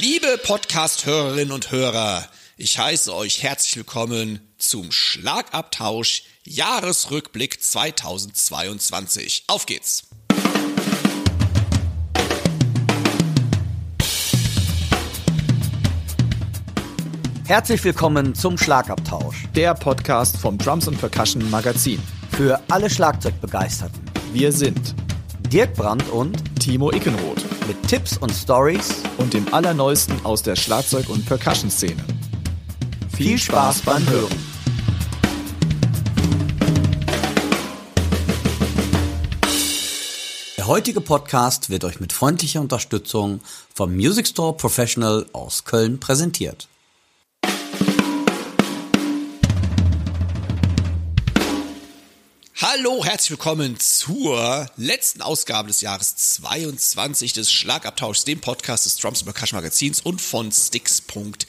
Liebe Podcast-Hörerinnen und Hörer, ich heiße euch herzlich willkommen zum Schlagabtausch Jahresrückblick 2022. Auf geht's! Herzlich willkommen zum Schlagabtausch. Der Podcast vom Drums and Percussion Magazin. Für alle Schlagzeugbegeisterten. Wir sind Dirk Brandt und Timo Ickenroth mit Tipps und Stories und dem Allerneuesten aus der Schlagzeug- und Percussion-Szene. Viel Spaß beim Hören. Der heutige Podcast wird euch mit freundlicher Unterstützung vom Music Store Professional aus Köln präsentiert. Hallo, herzlich willkommen zur letzten Ausgabe des Jahres 22 des Schlagabtauschs, dem Podcast des Drums Percussion Magazins und von Sticks.de.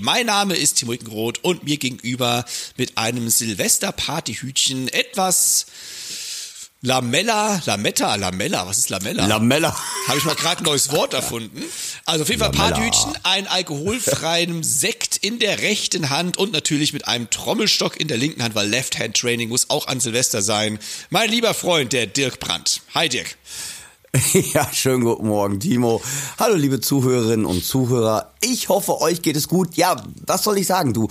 Mein Name ist Timo Ickenroth und mir gegenüber mit einem Silvester-Partyhütchen etwas Lamella, Lametta, Lamella, was ist Lamella? Lamella. Habe ich mal gerade ein neues Wort erfunden. Also auf jeden Fall Lamella. Partyhütchen, ein alkoholfreien Sekt in der rechten Hand und natürlich mit einem Trommelstock in der linken Hand, weil Left-Hand-Training muss auch an Silvester sein. Mein lieber Freund, der Dirk Brandt. Hi Dirk. Ja, schönen guten Morgen, Timo. Hallo, liebe Zuhörerinnen und Zuhörer. Ich hoffe, euch geht es gut. Ja, was soll ich sagen, du?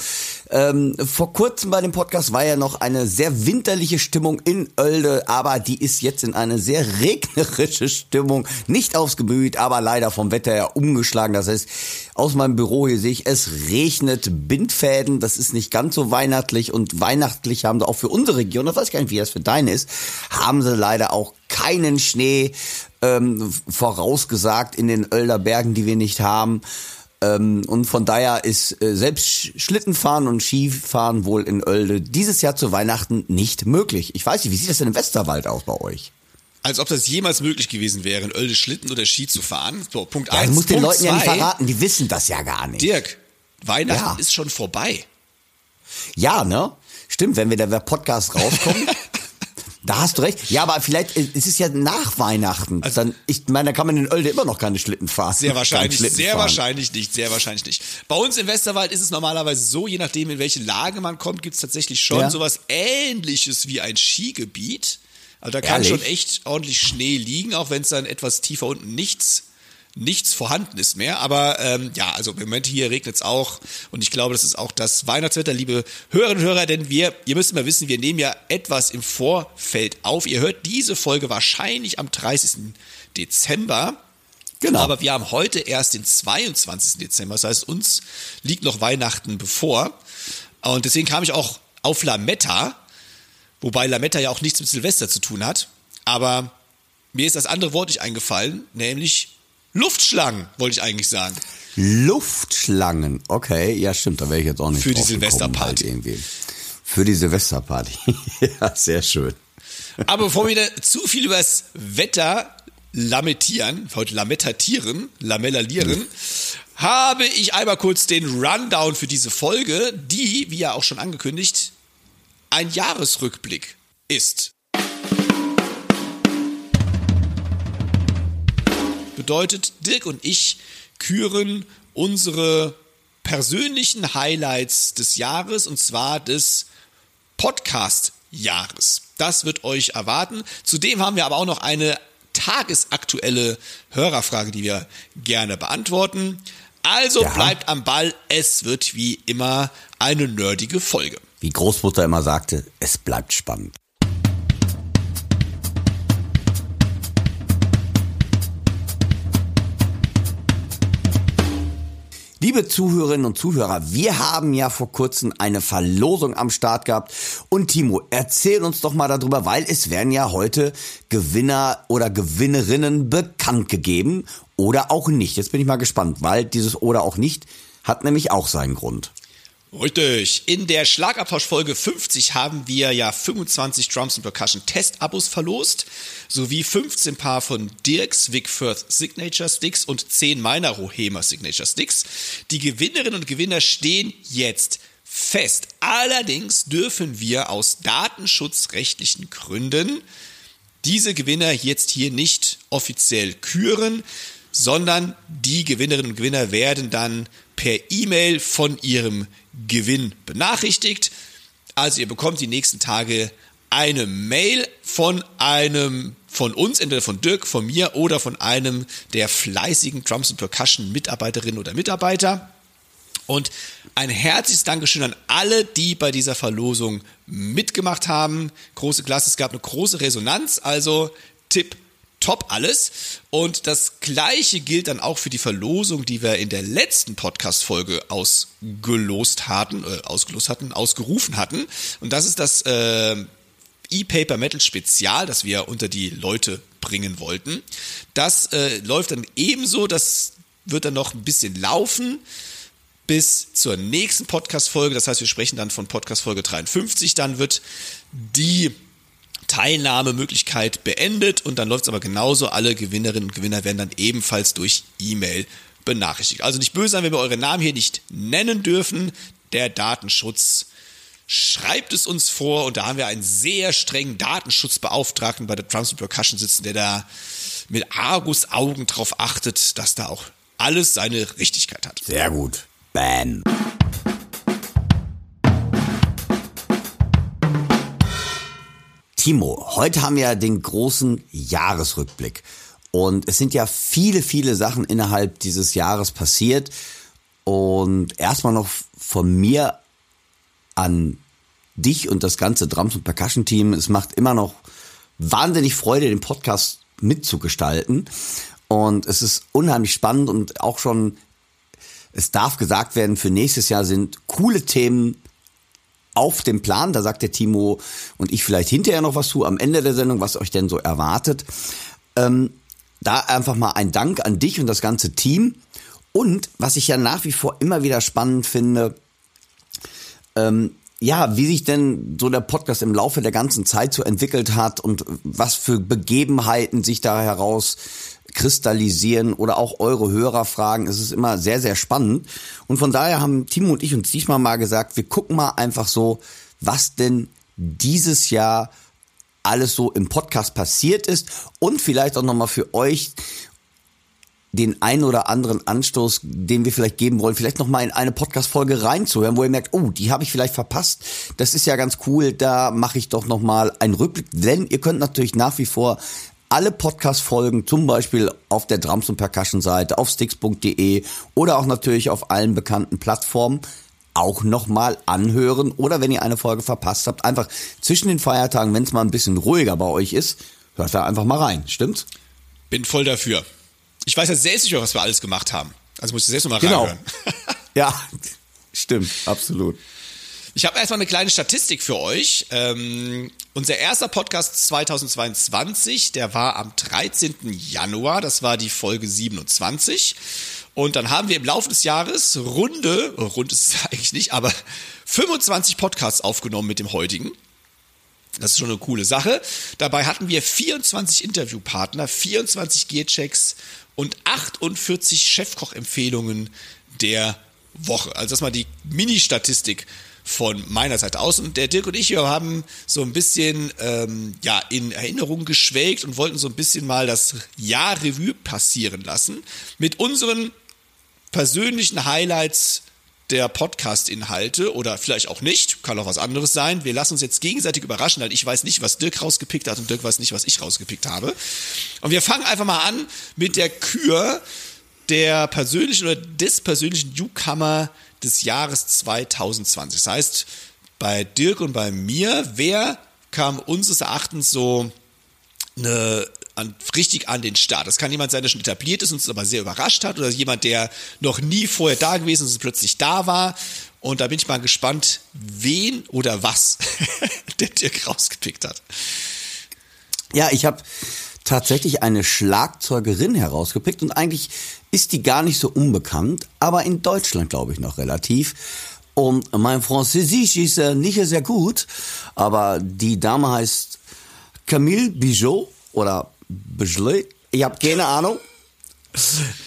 Ähm, vor kurzem bei dem Podcast war ja noch eine sehr winterliche Stimmung in Oelde, aber die ist jetzt in eine sehr regnerische Stimmung. Nicht aufs Gemüt, aber leider vom Wetter her umgeschlagen. Das heißt, aus meinem Büro hier sehe ich, es regnet Bindfäden. Das ist nicht ganz so weihnachtlich und weihnachtlich haben sie auch für unsere Region, das weiß ich gar nicht, wie das für deine ist, haben sie leider auch keinen Schnee ähm, vorausgesagt in den Oelder Bergen, die wir nicht haben. Ähm, und von daher ist äh, selbst Sch- Schlittenfahren und Skifahren wohl in Oelde dieses Jahr zu Weihnachten nicht möglich. Ich weiß nicht, wie sieht das denn im Westerwald aus bei euch? Als ob das jemals möglich gewesen wäre, in Oelde Schlitten oder Ski zu fahren. So, Punkt Ja, eins. du musst den Leuten ja nicht zwei, verraten, die wissen das ja gar nicht. Dirk, Weihnachten Ja. ist schon vorbei. Ja, ne? Stimmt, wenn wir der Podcast rauskommen. Da hast du recht. Ja, aber vielleicht äh, es ist ja nach Weihnachten. Dann, ich meine, da kann man in Oelde immer noch keine Schlitten fahren. Sehr wahrscheinlich, Schlitten sehr fahren. wahrscheinlich nicht, sehr wahrscheinlich nicht. Bei uns im Westerwald ist es normalerweise so, je nachdem in welche Lage man kommt, gibt es tatsächlich schon Ja. sowas ähnliches wie ein Skigebiet. Also da kann Ehrlich? schon echt ordentlich Schnee liegen, auch wenn es dann etwas tiefer unten nichts nichts vorhanden ist mehr. Aber ähm, ja, also im Moment hier regnet es auch und ich glaube, das ist auch das Weihnachtswetter, liebe Hörerinnen und Hörer, denn wir, ihr müsst immer wissen, wir nehmen ja etwas im Vorfeld auf. Ihr hört diese Folge wahrscheinlich am 30. Dezember. Genau. Aber wir haben heute erst den 22. Dezember. Das heißt, uns liegt noch Weihnachten bevor. Und deswegen kam ich auch auf Lametta, wobei Lametta ja auch nichts mit Silvester zu tun hat. Aber mir ist das andere Wort nicht eingefallen, nämlich Luftschlangen, wollte ich eigentlich sagen. Luftschlangen. Okay, ja stimmt, da wäre ich jetzt auch nicht Für die Silvesterparty. Halt irgendwie. Für die Silvesterparty. ja, sehr schön. Aber bevor wir da zu viel über das Wetter lamentieren, heute lamettatieren, lamellalieren, habe ich einmal kurz den Rundown für diese Folge, die, wie ja auch schon angekündigt, ein Jahresrückblick ist. Bedeutet, Dirk und ich küren unsere persönlichen Highlights des Jahres und zwar des Podcast-Jahres. Das wird euch erwarten. Zudem haben wir aber auch noch eine tagesaktuelle Hörerfrage, die wir gerne beantworten. Also Ja. bleibt am Ball. Es wird wie immer eine nerdige Folge. Wie Großmutter immer sagte, es bleibt spannend. Liebe Zuhörerinnen und Zuhörer, wir haben ja vor kurzem eine Verlosung am Start gehabt. Und Timo, erzähl uns doch mal darüber, weil es werden ja heute Gewinner oder Gewinnerinnen bekannt gegeben oder auch nicht. Jetzt bin ich mal gespannt, weil dieses oder auch nicht hat nämlich auch seinen Grund. Richtig. In der Schlagabtausch-Folge 50 haben wir ja 25 Drums and Percussion Test-Abos verlost, sowie 15 Paar von Dirks Wickfirth Signature Sticks und 10 meiner Rohema Signature Sticks. Die Gewinnerinnen und Gewinner stehen jetzt fest. Allerdings dürfen wir aus datenschutzrechtlichen Gründen diese Gewinner jetzt hier nicht offiziell küren. sondern die Gewinnerinnen und Gewinner werden dann per E-Mail von ihrem Gewinn benachrichtigt. Also ihr bekommt die nächsten Tage eine Mail von einem von uns, entweder von Dirk, von mir oder von einem der fleißigen Drums and Percussion Mitarbeiterinnen oder Mitarbeiter. Und ein herzliches Dankeschön an alle, die bei dieser Verlosung mitgemacht haben. Große Klasse, es gab eine große Resonanz, also Tipp top alles. Und das gleiche gilt dann auch für die Verlosung, die wir in der letzten Podcast-Folge ausgelost hatten, äh, ausgelost hatten, ausgerufen hatten. Und das ist das äh, E-Paper Metal Spezial, das wir unter die Leute bringen wollten. Das äh, läuft dann ebenso, das wird dann noch ein bisschen laufen bis zur nächsten Podcast-Folge. Das heißt, wir sprechen dann von Podcast-Folge 53. Dann wird die Teilnahmemöglichkeit beendet und dann läuft es aber genauso. Alle Gewinnerinnen und Gewinner werden dann ebenfalls durch E-Mail benachrichtigt. Also nicht böse sein, wenn wir eure Namen hier nicht nennen dürfen. Der Datenschutz schreibt es uns vor und da haben wir einen sehr strengen Datenschutzbeauftragten bei der Drums Percussion sitzen, der da mit Argus-Augen drauf achtet, dass da auch alles seine Richtigkeit hat. Sehr gut. Bam. Timo, heute haben wir den großen Jahresrückblick. Und es sind ja viele, viele Sachen innerhalb dieses Jahres passiert. Und erstmal noch von mir an dich und das ganze Drums- und Percussion-Team. Es macht immer noch wahnsinnig Freude, den Podcast mitzugestalten. Und es ist unheimlich spannend und auch schon, es darf gesagt werden, für nächstes Jahr sind coole Themen auf dem Plan. Da sagt der Timo und ich vielleicht hinterher noch was zu am Ende der Sendung, was euch denn so erwartet. Ähm, da einfach mal ein Dank an dich und das ganze Team. Und was ich ja nach wie vor immer wieder spannend finde, ähm, ja, wie sich denn so der Podcast im Laufe der ganzen Zeit so entwickelt hat und was für Begebenheiten sich da heraus kristallisieren oder auch eure Hörerfragen. Es ist immer sehr, sehr spannend. Und von daher haben Timo und ich uns diesmal mal gesagt, wir gucken mal einfach so, was denn dieses Jahr alles so im Podcast passiert ist und vielleicht auch nochmal für euch den ein oder anderen Anstoß, den wir vielleicht geben wollen, vielleicht noch mal in eine Podcast-Folge reinzuhören, wo ihr merkt, oh, die habe ich vielleicht verpasst. Das ist ja ganz cool. Da mache ich doch noch mal einen Rückblick, denn ihr könnt natürlich nach wie vor alle Podcast-Folgen, zum Beispiel auf der Drums- und Percussion-Seite, auf sticks.de oder auch natürlich auf allen bekannten Plattformen auch nochmal anhören oder wenn ihr eine Folge verpasst habt, einfach zwischen den Feiertagen, wenn es mal ein bisschen ruhiger bei euch ist, hört da einfach mal rein. Stimmt's? Bin voll dafür. Ich weiß ja selbst nicht was wir alles gemacht haben. Also muss ich selbst nochmal genau. reinhören. ja, stimmt, absolut. Ich habe erstmal eine kleine Statistik für euch. Ähm, unser erster Podcast 2022, der war am 13. Januar, das war die Folge 27. Und dann haben wir im Laufe des Jahres runde, rund ist es eigentlich nicht, aber 25 Podcasts aufgenommen mit dem heutigen. Das ist schon eine coole Sache. Dabei hatten wir 24 Interviewpartner, 24 Gearchecks und 48 Chefkoch-Empfehlungen der Woche. Also das mal die Mini-Statistik von meiner Seite aus. Und der Dirk und ich wir haben so ein bisschen ähm, ja, in Erinnerung geschwelgt und wollten so ein bisschen mal das Jahr Revue passieren lassen mit unseren persönlichen Highlights der Podcast-Inhalte oder vielleicht auch nicht, kann auch was anderes sein. Wir lassen uns jetzt gegenseitig überraschen, weil ich weiß nicht, was Dirk rausgepickt hat und Dirk weiß nicht, was ich rausgepickt habe. Und wir fangen einfach mal an mit der Kür der persönlichen oder des persönlichen Newcomer des Jahres 2020. Das heißt, bei Dirk und bei mir, wer kam unseres Erachtens so eine, an, richtig an den Start. Das kann jemand sein, der schon etabliert ist und uns aber sehr überrascht hat oder jemand, der noch nie vorher da gewesen ist und plötzlich da war. Und da bin ich mal gespannt, wen oder was der Dirk rausgepickt hat. Ja, ich habe tatsächlich eine Schlagzeugerin herausgepickt und eigentlich ist die gar nicht so unbekannt, aber in Deutschland glaube ich noch relativ. Und mein Französisch ist äh, nicht sehr gut, aber die Dame heißt Camille Bijot oder Bijot. Ich habe keine Ahnung.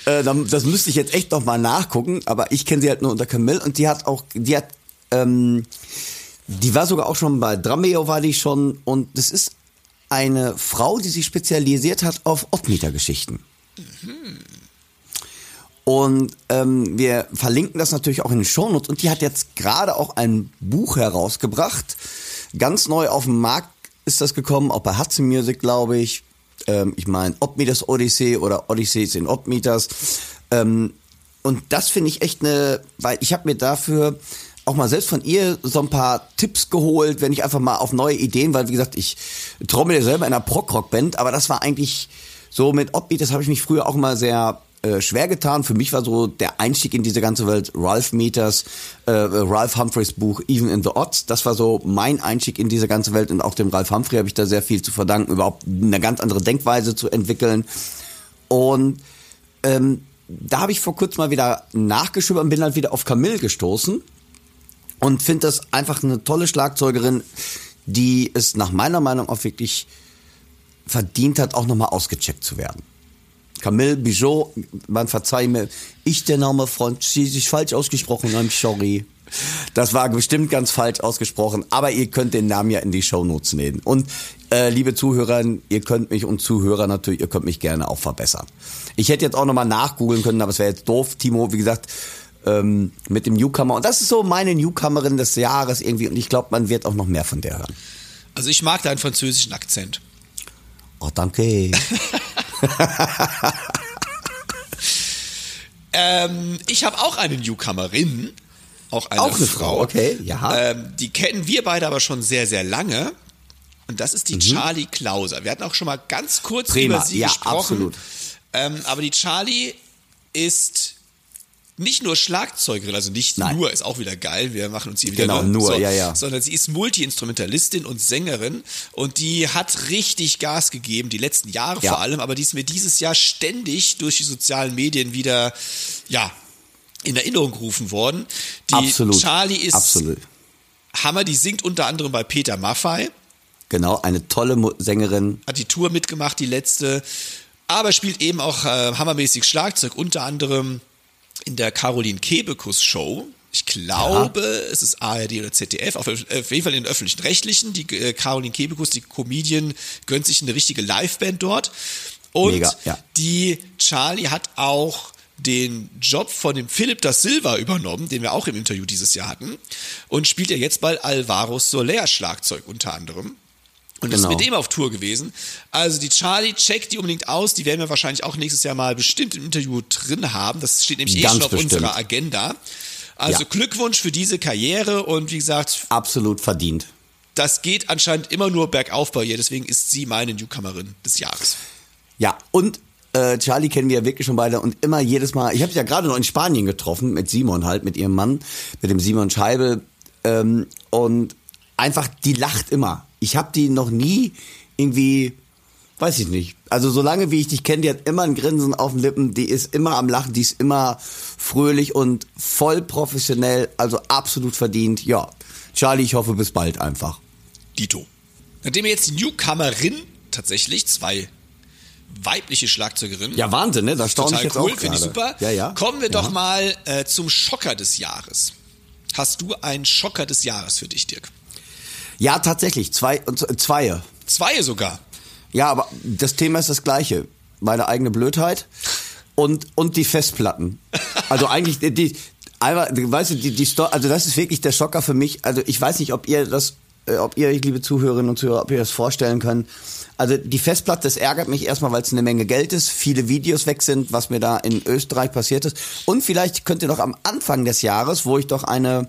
Äh, das müsste ich jetzt echt noch mal nachgucken, aber ich kenne sie halt nur unter Camille und die hat auch, die hat, ähm, die war sogar auch schon bei Drameo war die schon und das ist eine Frau, die sich spezialisiert hat auf Obmietergeschichten. Mhm. Und ähm, wir verlinken das natürlich auch in den Shownotes. Und die hat jetzt gerade auch ein Buch herausgebracht. Ganz neu auf den Markt ist das gekommen, auch bei Hudson Music, glaube ich. Ähm, ich meine, Obmeters Odyssey oder Odysseys in Obmeters. Ähm, und das finde ich echt eine, weil ich habe mir dafür auch mal selbst von ihr so ein paar Tipps geholt, wenn ich einfach mal auf neue Ideen, weil wie gesagt, ich trommel ja selber in einer Prog-Rock-Band, aber das war eigentlich so mit Obbeat, das habe ich mich früher auch mal sehr äh, schwer getan. Für mich war so der Einstieg in diese ganze Welt Ralph Meters, äh, Ralph Humphreys Buch Even in the Odds. Das war so mein Einstieg in diese ganze Welt und auch dem Ralph Humphrey habe ich da sehr viel zu verdanken, überhaupt eine ganz andere Denkweise zu entwickeln. Und ähm, da habe ich vor kurzem mal wieder nachgeschoben und bin halt wieder auf Camille gestoßen und finde das einfach eine tolle Schlagzeugerin, die es nach meiner Meinung auch wirklich verdient hat, auch nochmal ausgecheckt zu werden. Camille Bijot, man verzeiht mir, ich der Name französisch falsch ausgesprochen, I'm sorry. Das war bestimmt ganz falsch ausgesprochen, aber ihr könnt den Namen ja in die Shownotes nehmen. Und äh, liebe Zuhörer, ihr könnt mich und Zuhörer natürlich, ihr könnt mich gerne auch verbessern. Ich hätte jetzt auch nochmal nachgoogeln können, aber es wäre jetzt doof. Timo, wie gesagt, ähm, mit dem Newcomer. Und das ist so meine Newcomerin des Jahres irgendwie. Und ich glaube, man wird auch noch mehr von der hören. Also ich mag deinen französischen Akzent. Oh, danke. ähm, ich habe auch eine Newcomerin. Auch eine, auch eine Frau. Frau, okay, ja. Ähm, die kennen wir beide aber schon sehr, sehr lange. Und das ist die mhm. Charlie Klauser. Wir hatten auch schon mal ganz kurz Prima. über sie ja, gesprochen. Absolut. Ähm, aber die Charlie ist nicht nur Schlagzeugerin, also nicht Nein. nur, ist auch wieder geil, wir machen uns hier wieder genau, nur, so, ja, ja. sondern sie ist Multi-Instrumentalistin und Sängerin und die hat richtig Gas gegeben, die letzten Jahre ja. vor allem, aber die ist mir dieses Jahr ständig durch die sozialen Medien wieder, ja, in Erinnerung gerufen worden. Die Absolut. Charlie ist Absolut. Hammer, die singt unter anderem bei Peter Maffei. Genau, eine tolle Sängerin. Hat die Tour mitgemacht, die letzte, aber spielt eben auch äh, hammermäßig Schlagzeug, unter anderem in der Caroline Kebekus Show. Ich glaube, ja. es ist ARD oder ZDF, auf, jeden Fall in den öffentlichen Rechtlichen. Die äh, Caroline Kebekus, die Comedian, gönnt sich eine richtige Liveband dort. Und Mega, ja. die Charlie hat auch den Job von dem Philipp da Silva übernommen, den wir auch im Interview dieses Jahr hatten, und spielt ja jetzt bei Alvaro Soler Schlagzeug unter anderem. Und genau. ist mit dem auf Tour gewesen. Also die Charlie, checkt die unbedingt aus. Die werden wir wahrscheinlich auch nächstes Jahr mal bestimmt im Interview drin haben. Das steht nämlich Ganz eh schon auf bestimmt. unserer Agenda. Also ja. Glückwunsch für diese Karriere und wie gesagt. Absolut verdient. Das geht anscheinend immer nur bergauf bei ihr. Deswegen ist sie meine Newcomerin des Jahres. Ja, und äh, Charlie kennen wir ja wirklich schon beide und immer jedes Mal. Ich habe sie ja gerade noch in Spanien getroffen mit Simon halt, mit ihrem Mann, mit dem Simon Scheibel. Ähm, und einfach, die lacht immer. Ich habe die noch nie irgendwie, weiß ich nicht. Also solange wie ich dich kenne, die hat immer ein Grinsen auf den Lippen, die ist immer am Lachen, die ist immer fröhlich und voll professionell, also absolut verdient. Ja, Charlie, ich hoffe bis bald einfach. Dito. Nachdem wir jetzt die Newcomerin tatsächlich zwei weibliche Schlagzeugerin. Ja, Wahnsinn, ne? Das staune ich jetzt cool, auch finde ich super. Ja, ja. Kommen wir ja. doch mal äh, zum Schocker des Jahres. Hast du einen Schocker des Jahres für dich, Dirk? Ja, tatsächlich. Zwei, zwei. Zwei sogar. Ja, aber das Thema ist das gleiche. Meine eigene Blödheit und, und die Festplatten. Also eigentlich, die, einmal, weißt du, die, die Sto also das ist wirklich der Schocker für mich. Also ich weiß nicht, ob ihr das, äh, ob ihr, liebe Zuhörerinnen und Zuhörer, ob ihr das vorstellen könnt. Also die Festplatte, das ärgert mich erstmal, weil es eine Menge Geld ist, viele Videos weg sind, was mir da in Österreich passiert ist. Und vielleicht könnt ihr doch am Anfang des Jahres, wo ich doch eine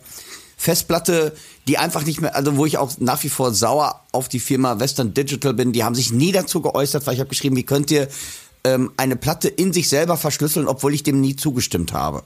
Festplatte, die einfach nicht mehr, also wo ich auch nach wie vor sauer auf die Firma Western Digital bin, die haben sich nie dazu geäußert, weil ich habe geschrieben, wie könnt ihr ähm, eine Platte in sich selber verschlüsseln, obwohl ich dem nie zugestimmt habe.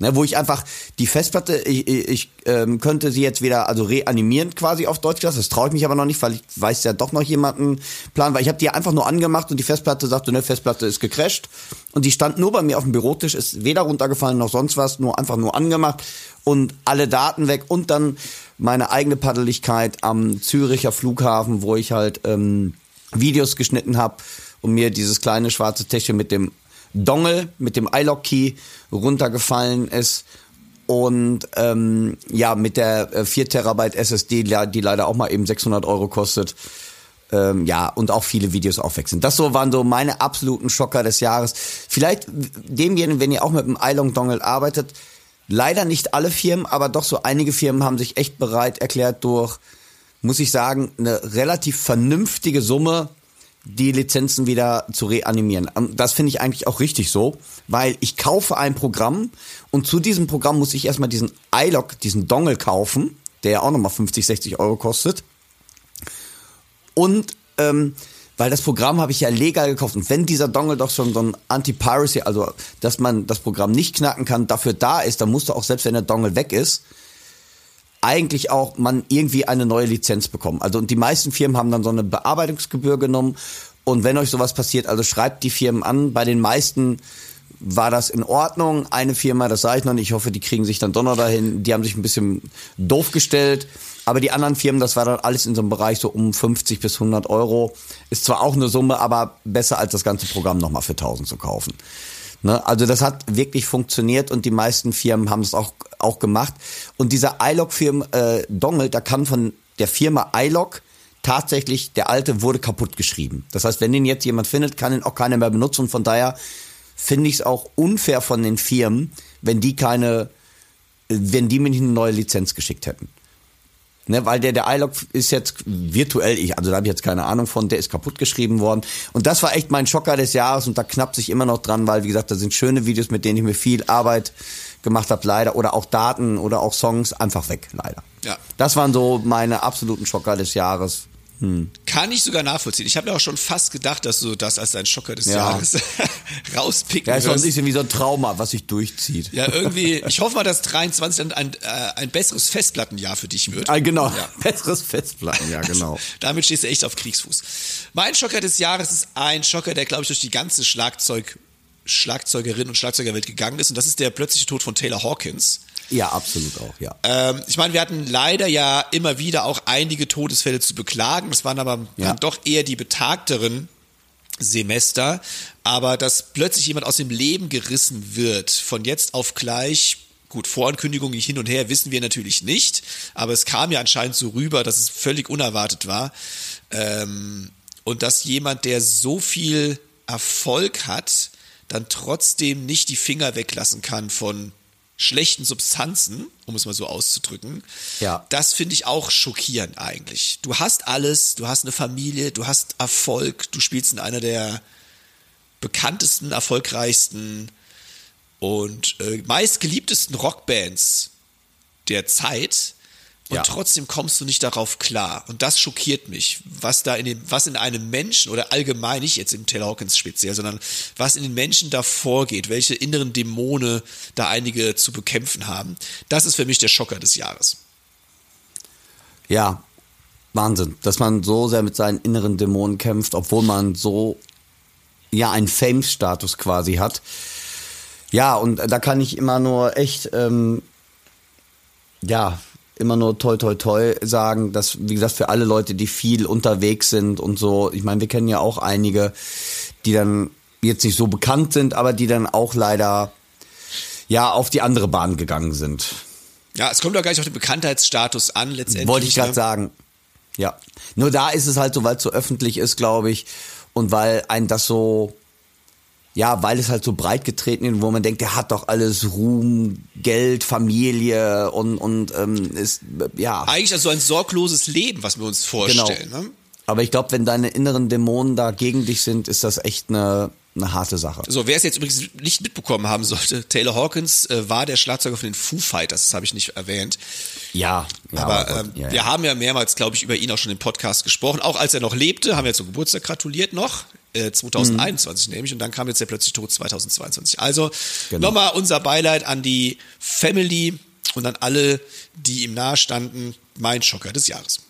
Ne, wo ich einfach die Festplatte, ich, ich ähm, könnte sie jetzt wieder also reanimieren quasi auf Deutsch Das traue ich mich aber noch nicht, weil ich weiß ja doch noch jemanden plan, weil ich habe die einfach nur angemacht und die Festplatte sagte, ne, Festplatte ist gecrashed und die stand nur bei mir auf dem Bürotisch, ist weder runtergefallen noch sonst was, nur einfach nur angemacht und alle Daten weg und dann meine eigene Paddeligkeit am Züricher Flughafen, wo ich halt ähm, Videos geschnitten habe und mir dieses kleine schwarze Täschchen mit dem Dongle mit dem iLock-Key runtergefallen ist. Und ähm, ja, mit der 4 äh, Terabyte SSD, die leider auch mal eben 600 Euro kostet, ähm, ja, und auch viele Videos aufwechseln. Das so waren so meine absoluten Schocker des Jahres. Vielleicht demjenigen, wenn ihr auch mit dem iLong Dongle arbeitet, leider nicht alle Firmen, aber doch so einige Firmen haben sich echt bereit erklärt durch, muss ich sagen, eine relativ vernünftige Summe die Lizenzen wieder zu reanimieren. Das finde ich eigentlich auch richtig so, weil ich kaufe ein Programm und zu diesem Programm muss ich erstmal diesen iLog, diesen Dongle kaufen, der ja auch nochmal 50, 60 Euro kostet. Und ähm, weil das Programm habe ich ja legal gekauft. Und wenn dieser Dongle doch schon so ein Anti-Piracy, also dass man das Programm nicht knacken kann, dafür da ist, dann musst du auch, selbst wenn der Dongle weg ist, eigentlich auch man irgendwie eine neue Lizenz bekommen. Also und die meisten Firmen haben dann so eine Bearbeitungsgebühr genommen. Und wenn euch sowas passiert, also schreibt die Firmen an. Bei den meisten war das in Ordnung. Eine Firma, das sage ich noch nicht, ich hoffe, die kriegen sich dann doch noch dahin. Die haben sich ein bisschen doof gestellt. Aber die anderen Firmen, das war dann alles in so einem Bereich so um 50 bis 100 Euro. Ist zwar auch eine Summe, aber besser als das ganze Programm nochmal für 1000 zu kaufen. Ne? Also das hat wirklich funktioniert und die meisten Firmen haben es auch, auch gemacht. Und dieser iLog-Firmen äh, Dongle, da kann von der Firma iLog tatsächlich, der alte wurde kaputt geschrieben. Das heißt, wenn den jetzt jemand findet, kann ihn auch keiner mehr benutzen. Von daher finde ich es auch unfair von den Firmen, wenn die keine, wenn die mir nicht eine neue Lizenz geschickt hätten. Ne, weil der, der iLog ist jetzt virtuell, ich, also da habe ich jetzt keine Ahnung von, der ist kaputt geschrieben worden. Und das war echt mein Schocker des Jahres und da knappt sich immer noch dran, weil wie gesagt, da sind schöne Videos, mit denen ich mir viel Arbeit gemacht habe, leider. Oder auch Daten oder auch Songs einfach weg, leider. Ja. Das waren so meine absoluten Schocker des Jahres. Hm. Kann ich sogar nachvollziehen. Ich habe mir auch schon fast gedacht, dass du das als dein Schocker des ja. Jahres rauspicken Ja, ist wirst. ein bisschen wie so ein Trauma, was sich durchzieht. Ja, irgendwie. Ich hoffe mal, dass 23 dann ein, äh, ein besseres Festplattenjahr für dich wird. Ah, genau, ja. besseres Festplattenjahr, genau. Damit stehst du echt auf Kriegsfuß. Mein Schocker des Jahres ist ein Schocker, der, glaube ich, durch die ganze Schlagzeug Schlagzeugerin und Schlagzeugerwelt gegangen ist. Und das ist der plötzliche Tod von Taylor Hawkins. Ja, absolut auch, ja. Ähm, ich meine, wir hatten leider ja immer wieder auch einige Todesfälle zu beklagen. Das waren aber ja. dann doch eher die betagteren Semester. Aber dass plötzlich jemand aus dem Leben gerissen wird, von jetzt auf gleich, gut, Vorankündigungen hin und her wissen wir natürlich nicht, aber es kam ja anscheinend so rüber, dass es völlig unerwartet war. Ähm, und dass jemand, der so viel Erfolg hat, dann trotzdem nicht die Finger weglassen kann von schlechten Substanzen, um es mal so auszudrücken. Ja. Das finde ich auch schockierend eigentlich. Du hast alles, du hast eine Familie, du hast Erfolg, du spielst in einer der bekanntesten, erfolgreichsten und äh, meistgeliebtesten Rockbands der Zeit und ja. trotzdem kommst du nicht darauf klar. Und das schockiert mich, was da in dem, was in einem Menschen oder allgemein nicht jetzt im Taylor Hawkins speziell, sondern was in den Menschen da vorgeht, welche inneren Dämonen da einige zu bekämpfen haben. Das ist für mich der Schocker des Jahres. Ja, Wahnsinn, dass man so sehr mit seinen inneren Dämonen kämpft, obwohl man so ja einen Fame-Status quasi hat. Ja, und da kann ich immer nur echt ähm, ja immer nur toi toi toi sagen, dass, wie gesagt, für alle Leute, die viel unterwegs sind und so, ich meine, wir kennen ja auch einige, die dann jetzt nicht so bekannt sind, aber die dann auch leider ja auf die andere Bahn gegangen sind. Ja, es kommt doch gar nicht auf den Bekanntheitsstatus an, letztendlich. Wollte ich gerade ne? sagen. Ja. Nur da ist es halt so, weil es so öffentlich ist, glaube ich, und weil ein das so ja, weil es halt so breit getreten ist, wo man denkt, der hat doch alles Ruhm, Geld, Familie und und ähm, ist ja eigentlich also ein sorgloses Leben, was wir uns vorstellen. Genau. Ne? Aber ich glaube, wenn deine inneren Dämonen da gegen dich sind, ist das echt eine eine harte Sache. So, wer es jetzt übrigens nicht mitbekommen haben sollte, Taylor Hawkins äh, war der Schlagzeuger von den Foo Fighters, das habe ich nicht erwähnt. Ja, ja aber ähm, ja, ja. wir haben ja mehrmals, glaube ich, über ihn auch schon im Podcast gesprochen. Auch als er noch lebte, haben wir zum Geburtstag gratuliert noch. 2021 mhm. nämlich und dann kam jetzt der plötzlich Tod 2022. Also genau. nochmal unser Beileid an die Family und an alle, die ihm nahe standen. Mein Schocker des Jahres.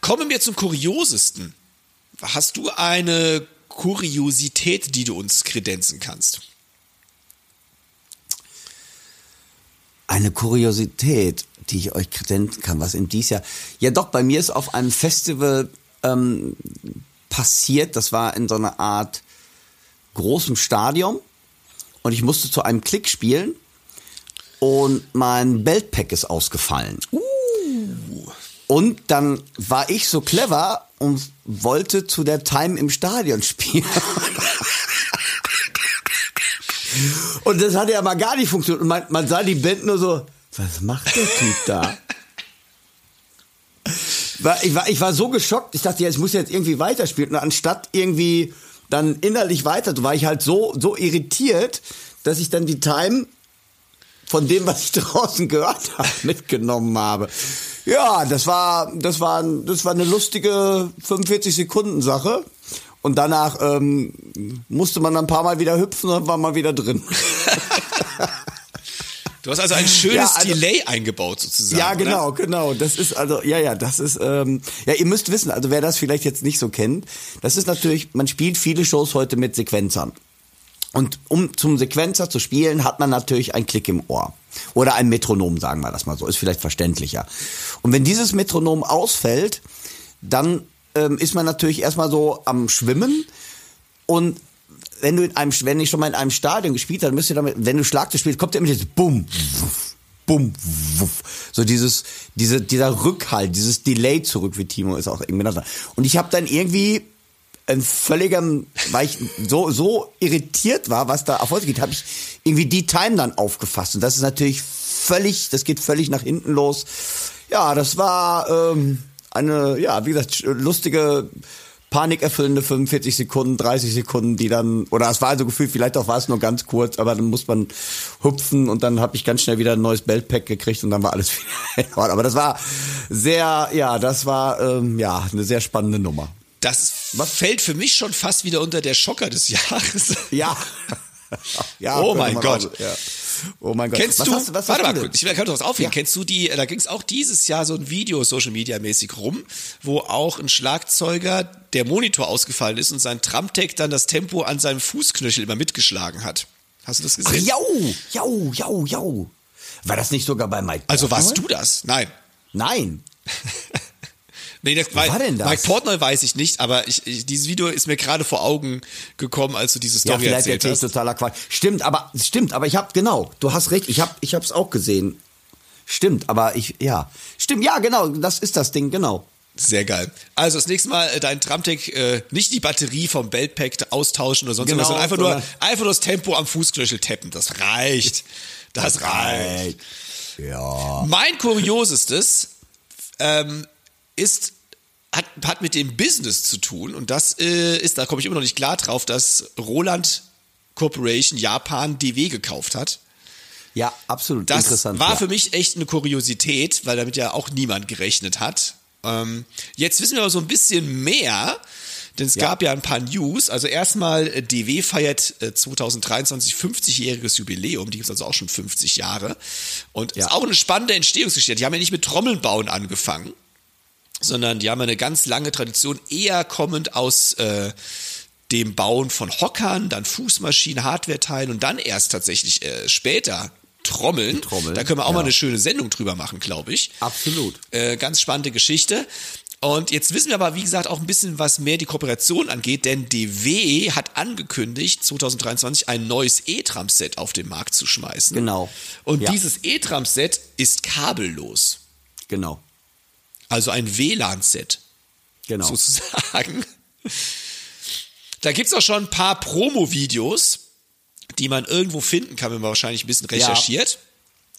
Kommen wir zum Kuriosesten. Hast du eine Kuriosität, die du uns kredenzen kannst? Eine Kuriosität, die ich euch kredenzen kann, was in dies Jahr. Ja, doch, bei mir ist auf einem Festival ähm, passiert, das war in so einer Art großem Stadion. und ich musste zu einem Klick spielen und mein Beltpack ist ausgefallen. Uh. Und dann war ich so clever und wollte zu der Time im Stadion spielen. und das hat ja mal gar nicht funktioniert. Und man, man sah die Band nur so, was macht der Typ da? Ich war, ich war so geschockt, ich dachte, ja, ich muss jetzt irgendwie weiterspielen. Und anstatt irgendwie dann innerlich weiter, war ich halt so, so irritiert, dass ich dann die Time von dem, was ich draußen gehört habe, mitgenommen habe. Ja, das war, das war, das war eine lustige 45 Sekunden Sache. Und danach ähm, musste man ein paar Mal wieder hüpfen und war mal wieder drin. Du hast also ein schönes ja, also, Delay eingebaut sozusagen. Ja, genau, oder? genau. Das ist also, ja, ja, das ist, ähm, ja, ihr müsst wissen, also wer das vielleicht jetzt nicht so kennt, das ist natürlich, man spielt viele Shows heute mit Sequenzern. Und um zum Sequenzer zu spielen, hat man natürlich einen Klick im Ohr. Oder ein Metronom, sagen wir das mal so, ist vielleicht verständlicher. Und wenn dieses Metronom ausfällt, dann ähm, ist man natürlich erstmal so am Schwimmen. Und wenn du in einem, wenn ich schon mal in einem Stadion gespielt habe, müsst ihr damit, wenn du Schlagzeug spielst, kommt ja immer dieses Bumm, Bumm, wuff. So dieses, diese, dieser Rückhalt, dieses Delay zurück, wie Timo ist auch irgendwie das. Und ich habe dann irgendwie ein völliger, weil ich so, so irritiert war, was da auf heute geht, habe ich irgendwie die Time dann aufgefasst. Und das ist natürlich völlig, das geht völlig nach hinten los. Ja, das war ähm, eine, ja, wie gesagt, lustige, panikerfüllende 45 Sekunden, 30 Sekunden, die dann, oder es war also gefühlt, vielleicht auch war es nur ganz kurz, aber dann muss man hupfen und dann habe ich ganz schnell wieder ein neues Beltpack gekriegt und dann war alles wieder in Ordnung. Aber das war sehr, ja, das war ähm, ja eine sehr spannende Nummer. Das Was? fällt für mich schon fast wieder unter der Schocker des Jahres. Ja. ja oh mein Gott. Auch, ja. Oh mein Gott. Kennst was du, hast, was warte mal kurz, ich kann doch was aufhören. Ja. Kennst du die, da ging es auch dieses Jahr so ein Video Social Media mäßig rum, wo auch ein Schlagzeuger der Monitor ausgefallen ist und sein Tramtech dann das Tempo an seinem Fußknöchel immer mitgeschlagen hat. Hast du das gesehen? Ach, jau, jau, jau, jau. War das nicht sogar bei Mike Also warst du das? Nein. Nein. Nee, das, war denn das? Mike Portnoy weiß ich nicht, aber ich, ich, dieses Video ist mir gerade vor Augen gekommen, als du diese Story ja, vielleicht erzählt hast. totaler Quatsch. Stimmt, aber stimmt, aber ich habe genau, du hast recht, ich habe ich hab's auch gesehen. Stimmt, aber ich ja, stimmt, ja, genau, das ist das Ding, genau. Sehr geil. Also das nächste Mal äh, dein Tramtech äh, nicht die Batterie vom Beltpack austauschen oder sonst genau, irgendwas, sondern einfach nur einfach nur das Tempo am Fußknöchel tappen. Das reicht. Das, das reicht. Ja. Mein kuriosestes ähm, ist hat, hat mit dem Business zu tun und das äh, ist, da komme ich immer noch nicht klar drauf, dass Roland Corporation Japan DW gekauft hat. Ja, absolut das interessant. war ja. für mich echt eine Kuriosität, weil damit ja auch niemand gerechnet hat. Ähm, jetzt wissen wir aber so ein bisschen mehr, denn es ja. gab ja ein paar News. Also erstmal, äh, DW feiert 2023 äh, 50-jähriges Jubiläum. Die gibt es also auch schon 50 Jahre. Und ja. ist auch eine spannende Entstehungsgeschichte. Die haben ja nicht mit Trommeln bauen angefangen, sondern die haben eine ganz lange Tradition, eher kommend aus äh, dem Bauen von Hockern, dann Fußmaschinen, Hardware-Teilen und dann erst tatsächlich äh, später Trommeln. Trommeln. Da können wir auch ja. mal eine schöne Sendung drüber machen, glaube ich. Absolut. Äh, ganz spannende Geschichte. Und jetzt wissen wir aber, wie gesagt, auch ein bisschen, was mehr die Kooperation angeht, denn DW hat angekündigt, 2023 ein neues E-Tram-Set auf den Markt zu schmeißen. Genau. Und ja. dieses E-Tram-Set ist kabellos. Genau. Also ein WLAN-Set. Genau. Sozusagen. Da gibt's auch schon ein paar Promo-Videos, die man irgendwo finden kann, wenn man wahrscheinlich ein bisschen recherchiert.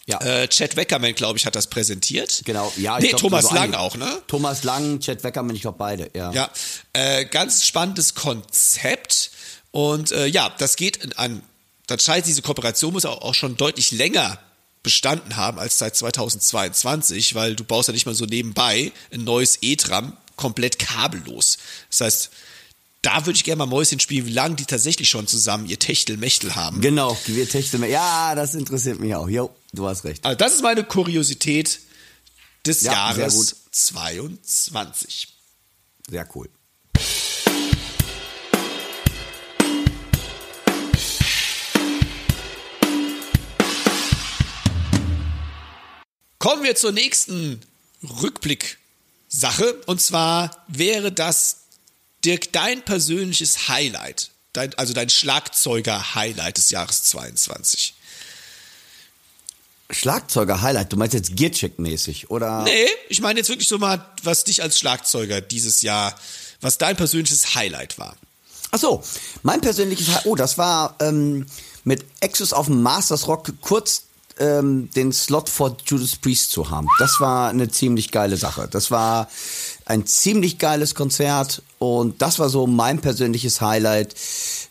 Ja. Äh, Chad Weckerman, glaube ich, hat das präsentiert. Genau, ja. Nee, glaub, Thomas so Lang auch, ne? Thomas Lang, Chad Weckerman, ich glaube beide, ja. Ja, äh, ganz spannendes Konzept. Und äh, ja, das geht an, das scheint diese Kooperation muss auch, auch schon deutlich länger bestanden haben als seit 2022, weil du baust ja nicht mal so nebenbei ein neues E-Tram komplett kabellos. Das heißt, da würde ich gerne mal Mäuschen spielen, wie lange die tatsächlich schon zusammen ihr Techtelmechtel haben. Genau, wir Techtelmechtel. Ja, das interessiert mich auch. Jo, du hast recht. Also das ist meine Kuriosität des ja, Jahres 22. Sehr cool. Kommen wir zur nächsten Rückblick-Sache. Und zwar wäre das, Dirk, dein persönliches Highlight dein, also dein Schlagzeuger-Highlight des Jahres 22? Schlagzeuger-Highlight, du meinst jetzt Gearcheck-mäßig, oder? Nee, ich meine jetzt wirklich so mal, was dich als Schlagzeuger dieses Jahr, was dein persönliches Highlight war. Ach so, mein persönliches Highlight, oh, das war ähm, mit Exus auf dem Masters Rock kurz ähm, den Slot vor Judas Priest zu haben. Das war eine ziemlich geile Sache. Das war ein ziemlich geiles Konzert und das war so mein persönliches Highlight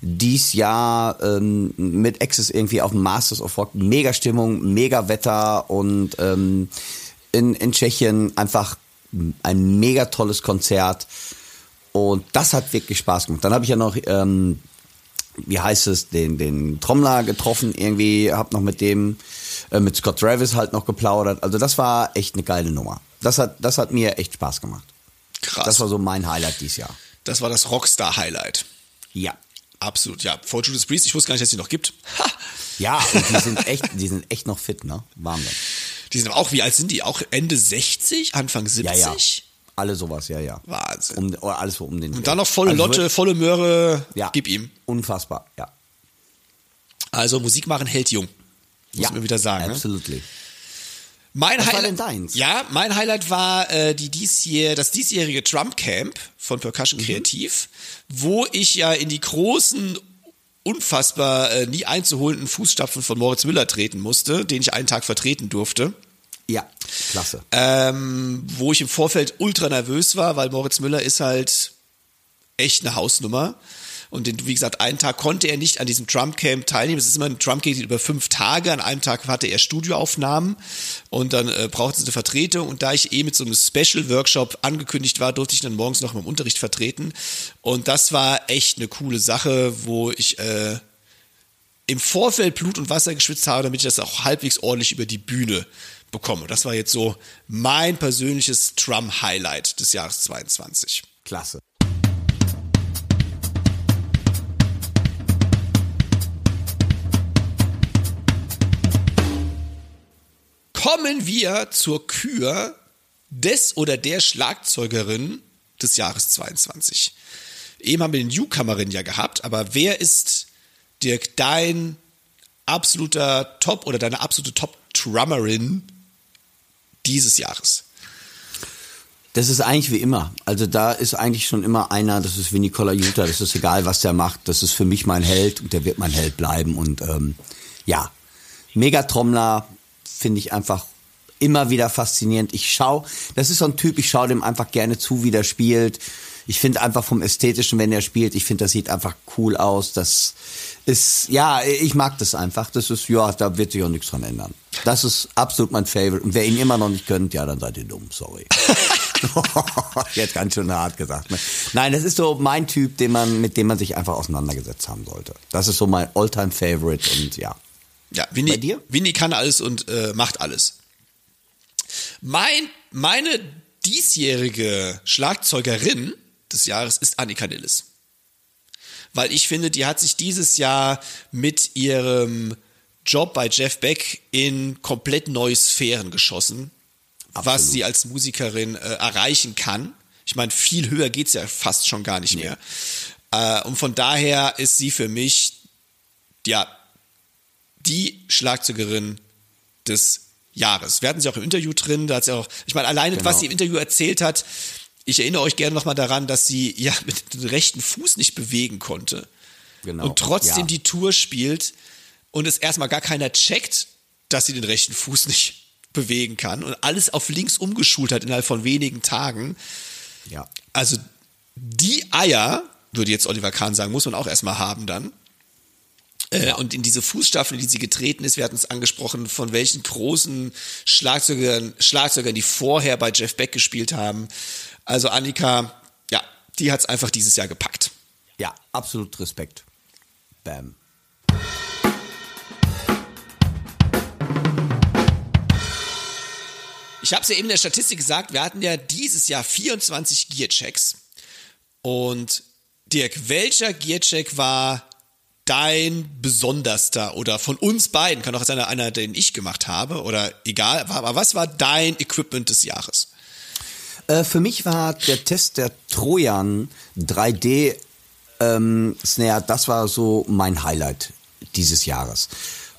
dies Jahr ähm, mit Access irgendwie auf dem Masters of Rock. Mega Stimmung, mega Wetter und ähm, in, in Tschechien einfach ein mega tolles Konzert. Und das hat wirklich Spaß gemacht. Dann habe ich ja noch, ähm, wie heißt es, den, den Trommler getroffen irgendwie, hab noch mit dem, äh, mit Scott Travis halt noch geplaudert. Also das war echt eine geile Nummer. Das hat, das hat mir echt Spaß gemacht. Krass. Das war so mein Highlight dieses Jahr. Das war das Rockstar-Highlight. Ja. Absolut, ja. Vor Judas Priest, ich wusste gar nicht, dass es die noch gibt. Ha! Ja, und die sind echt, die sind echt noch fit, ne? Wahnsinn. Die sind aber auch, wie alt sind die? Auch Ende 60, Anfang 70? Ja, ja. Alle sowas, ja, ja. Wahnsinn. Um, alles so um den. Und dann noch volle also Lotte, volle Möhre, Ja. gib ihm. Unfassbar, ja. Also Musik machen hält jung. Muss ja, man wieder sagen. Ne? Absolutely. Mein Was war Highlight, denn deins? Ja, mein Highlight war äh, die diesjähr, das diesjährige Drum Camp von Percussion Mhm. Kreativ, wo ich ja in die großen, unfassbar äh, nie einzuholenden Fußstapfen von Moritz Müller treten musste, den ich einen Tag vertreten durfte. Ja, klasse. Ähm, wo ich im Vorfeld ultra nervös war, weil Moritz Müller ist halt echt eine Hausnummer. Und den, wie gesagt, einen Tag konnte er nicht an diesem Drumcamp teilnehmen. Es ist immer ein Drumcamp über fünf Tage. An einem Tag hatte er Studioaufnahmen und dann äh, brauchte es eine Vertretung. Und da ich eh mit so einem Special-Workshop angekündigt war, durfte ich dann morgens noch im Unterricht vertreten. Und das war echt eine coole Sache, wo ich äh, im Vorfeld Blut und Wasser geschwitzt habe, damit ich das auch halbwegs ordentlich über die Bühne bekomme. Das war jetzt so mein persönliches Drum-Highlight des Jahres 22. Klasse. Kommen wir zur Kür des oder der Schlagzeugerin des Jahres 22. Eben haben wir den Newcomerin ja gehabt, aber wer ist, Dirk, dein absoluter Top oder deine absolute Top-Drummerin dieses Jahres? Das ist eigentlich wie immer. Also da ist eigentlich schon immer einer, das ist Vinny Colaiuta, das ist egal, was der macht, das ist für mich mein Held und der wird mein Held bleiben. Und ähm, ja, Megatrommler finde ich einfach immer wieder faszinierend. Ich schau, das ist so ein Typ, ich schaue dem einfach gerne zu, wie der spielt. Ich finde einfach vom Ästhetischen, wenn er spielt, ich finde, das sieht einfach cool aus. Das ist, ja, ich mag das einfach. Das ist, ja, da wird sich auch nichts dran ändern. Das ist absolut mein Favorite. Und wer ihn immer noch nicht gönnt, ja, dann seid ihr dumm, sorry. Jetzt ganz schön hart gesagt. Ne? Nein, das ist so mein Typ, den man, mit dem man sich einfach auseinandergesetzt haben sollte. Das ist so mein Alltime Favorite und ja. Ja, Winnie, Bei dir? Winnie kann alles und äh, macht alles. Mein, meine diesjährige Schlagzeugerin des Jahres ist Annika Nilles. Weil ich finde, die hat sich dieses Jahr mit ihrem Job bei Jeff Beck in komplett neue Sphären geschossen, was Absolut. sie als Musikerin äh, erreichen kann. Ich meine, viel höher geht's ja fast schon gar nicht mehr. Äh, und von daher ist sie für mich, ja, die Schlagzeugerin des Jahres. Wir hatten sie auch im Interview drin, da hat sie auch, ich meine, alleine, Genau. was sie im Interview erzählt hat, ich erinnere euch gerne nochmal daran, dass sie ja mit dem rechten Fuß nicht bewegen konnte. Genau. Und trotzdem Ja. die Tour spielt und es erstmal gar keiner checkt, dass sie den rechten Fuß nicht bewegen kann und alles auf links umgeschult hat innerhalb von wenigen Tagen. Ja. Also die Eier, würde jetzt Oliver Kahn sagen, muss man auch erstmal haben dann. Äh, Und in diese Fußstapfen, in die sie getreten ist, wir hatten es angesprochen, von welchen großen Schlagzeugern, Schlagzeugern, die vorher bei Jeff Beck gespielt haben. Also Annika, ja, die hat es einfach dieses Jahr gepackt. Ja, absolut Respekt. Bam. Ich habe es ja eben in der Statistik gesagt, wir hatten ja dieses Jahr 24 Gearchecks. Und Dirk, welcher Gearcheck war dein besonderster oder von uns beiden, kann auch sein einer, den ich gemacht habe oder egal, aber was war dein Equipment des Jahres? Äh, für mich war der Test der Trojan 3D ähm, Snare, das war so mein Highlight dieses Jahres.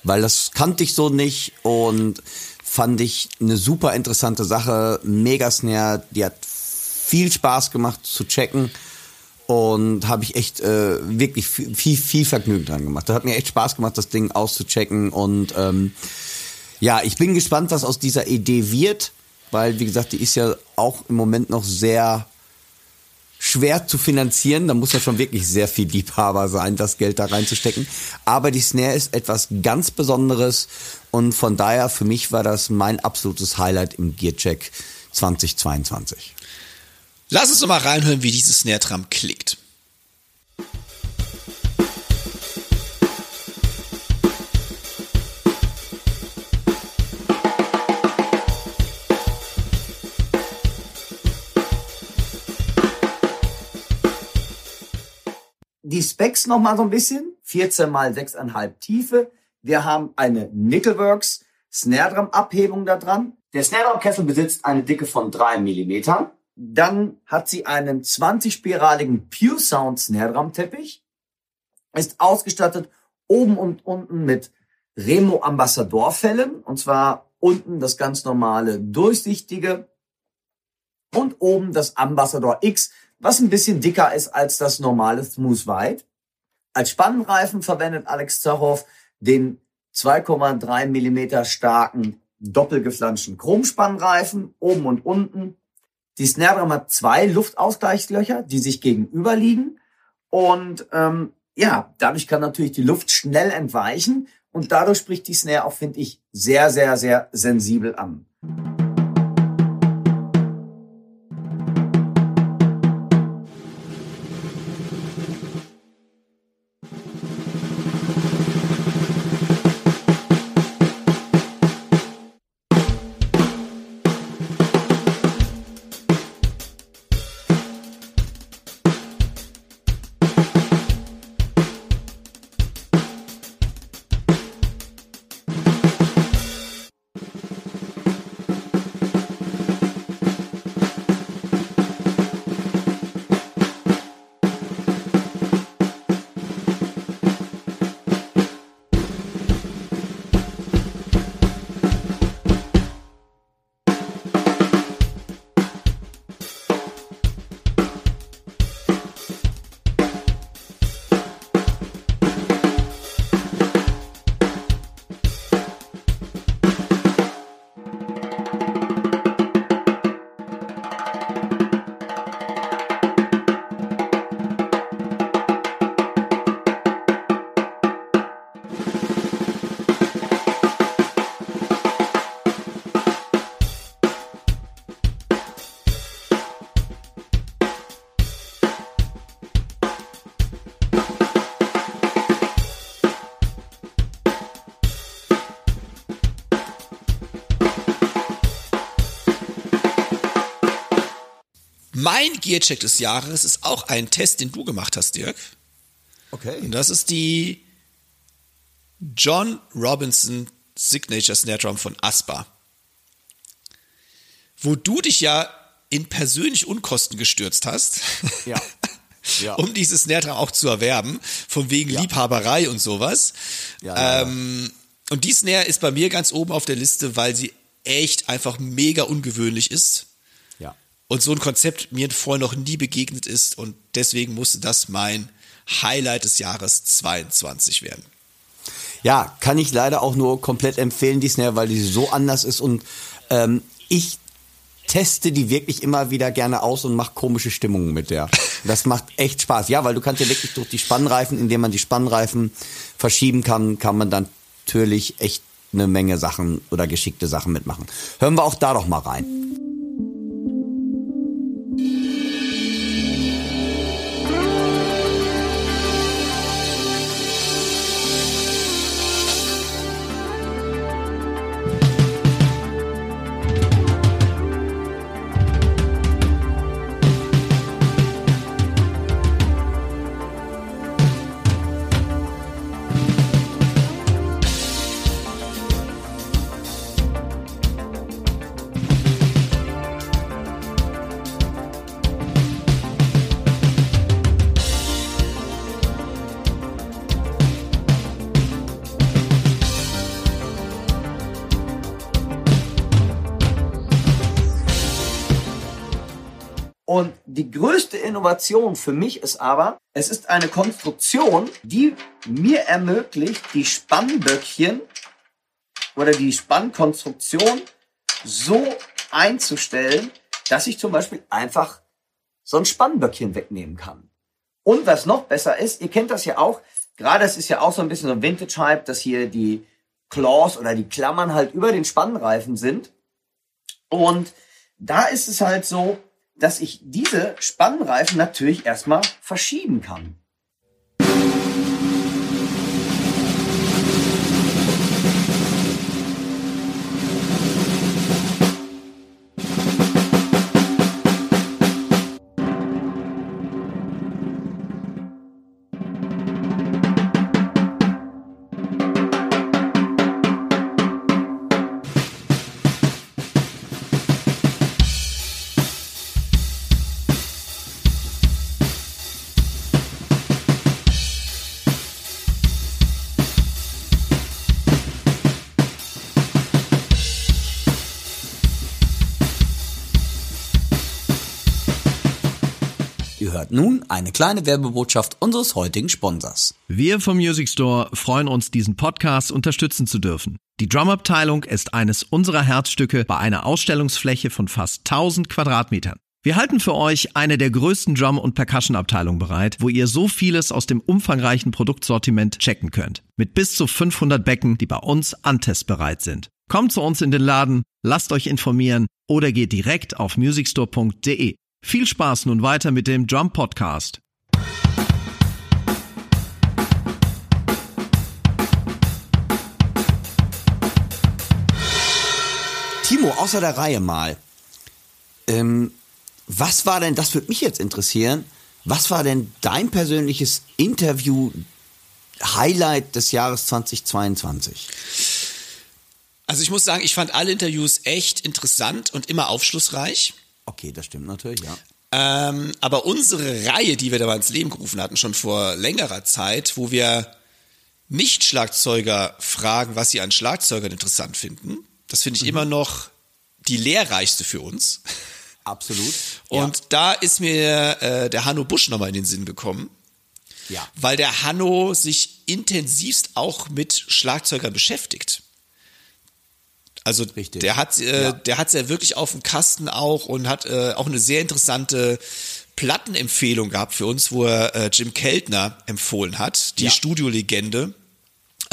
Weil das kannte ich so nicht und fand ich eine super interessante Sache. Mega Snare, die hat viel Spaß gemacht zu checken und habe ich echt äh, wirklich viel, viel, viel Vergnügen dran gemacht. Das hat mir echt Spaß gemacht, das Ding auszuchecken und ähm, ja, ich bin gespannt, was aus dieser Idee wird, weil wie gesagt, die ist ja auch im Moment noch sehr schwer zu finanzieren. Da muss ja schon wirklich sehr viel Liebhaber sein, das Geld da reinzustecken. Aber die Snare ist etwas ganz Besonderes und von daher für mich war das mein absolutes Highlight im Gearcheck 2022. Lass uns doch mal reinhören, wie dieses Snare Drum klickt. Die Specs noch mal so ein bisschen. 14 mal 6,5 Tiefe. Wir haben eine Nickelworks Snare Drum Abhebung da dran. Der Snare Drum Kessel besitzt eine Dicke von 3 Millimetern. Dann hat sie einen 20-spiraligen Pure Sound Snare Drum Teppich. Ist ausgestattet oben und unten mit Remo Ambassador Fellen. Und zwar unten das ganz normale durchsichtige und oben das Ambassador X, was ein bisschen dicker ist als das normale Smooth White. Als Spannreifen verwendet Alex Zachow den 2,3 Millimeter starken doppelgeflanschten Chromspannreifen oben und unten. Die Snare Drum hat zwei Luftausgleichslöcher, die sich gegenüber liegen. Und ähm, ja, dadurch kann natürlich die Luft schnell entweichen und dadurch spricht die Snare auch, finde ich, sehr, sehr, sehr sensibel an. Mein Gearcheck des Jahres ist auch ein Test, den du gemacht hast, Dirk. Okay. Und das ist die John Robinson Signature Snare Drum von Aspa. Wo du dich ja in persönlich Unkosten gestürzt hast. Ja. Ja. um dieses Snare Drum auch zu erwerben, von wegen Ja. Liebhaberei und sowas. Ja, ähm, Und die Snare ist bei mir ganz oben auf der Liste, weil sie echt einfach mega ungewöhnlich ist. Und so ein Konzept mir vorher noch nie begegnet ist und deswegen musste das mein Highlight des Jahres 22 werden. Ja, kann ich leider auch nur komplett empfehlen, die Snare, weil die so anders ist und ähm, ich teste die wirklich immer wieder gerne aus und mache komische Stimmungen mit der. Das macht echt Spaß. Ja, weil du kannst ja wirklich durch die Spannreifen, indem man die Spannreifen verschieben kann, kann man dann natürlich echt eine Menge Sachen oder geschickte Sachen mitmachen. Hören wir auch da doch mal rein. Die größte Innovation für mich ist aber, es ist eine Konstruktion, die mir ermöglicht, die Spannböckchen oder die Spannkonstruktion so einzustellen, dass ich zum Beispiel einfach so ein Spannböckchen wegnehmen kann. Und was noch besser ist, ihr kennt das ja auch, gerade es ist ja auch so ein bisschen so ein Vintage-Hype, dass hier die Claws oder die Klammern halt über den Spannreifen sind. Und da ist es halt so, dass ich diese Spannreifen natürlich erstmal verschieben kann. Nun eine kleine Werbebotschaft unseres heutigen Sponsors. Wir vom Music Store freuen uns, diesen Podcast unterstützen zu dürfen. Die Drumabteilung ist eines unserer Herzstücke bei einer Ausstellungsfläche von fast 1000 Quadratmetern. Wir halten für euch eine der größten Drum- und Percussion-Abteilungen bereit, wo ihr so vieles aus dem umfangreichen Produktsortiment checken könnt. Mit bis zu 500 Becken, die bei uns antestbereit sind. Kommt zu uns in den Laden, lasst euch informieren oder geht direkt auf musicstore.de. Viel Spaß nun weiter mit dem Drum Podcast. Timo, außer der Reihe mal. Ähm, was war denn, das würde mich jetzt interessieren, was war denn dein persönliches Interview-Highlight des Jahres 2022? Also ich muss sagen, ich fand alle Interviews echt interessant und immer aufschlussreich. Okay, das stimmt natürlich, ja. Ähm, aber unsere Reihe, die wir da mal ins Leben gerufen hatten, schon vor längerer Zeit, wo wir Nicht-Schlagzeuger fragen, was sie an Schlagzeugern interessant finden, das finde ich immer noch die lehrreichste für uns. Absolut. Und da ist mir äh, der Hanno Busch nochmal in den Sinn gekommen. Ja. Weil der Hanno sich intensivst auch mit Schlagzeugern beschäftigt. Also Richtig. der hat äh, Ja. der hat's ja wirklich auf dem Kasten auch und hat äh, auch eine sehr interessante Plattenempfehlung gehabt für uns, wo er äh, Jim Keltner empfohlen hat, die Ja. Studiolegende.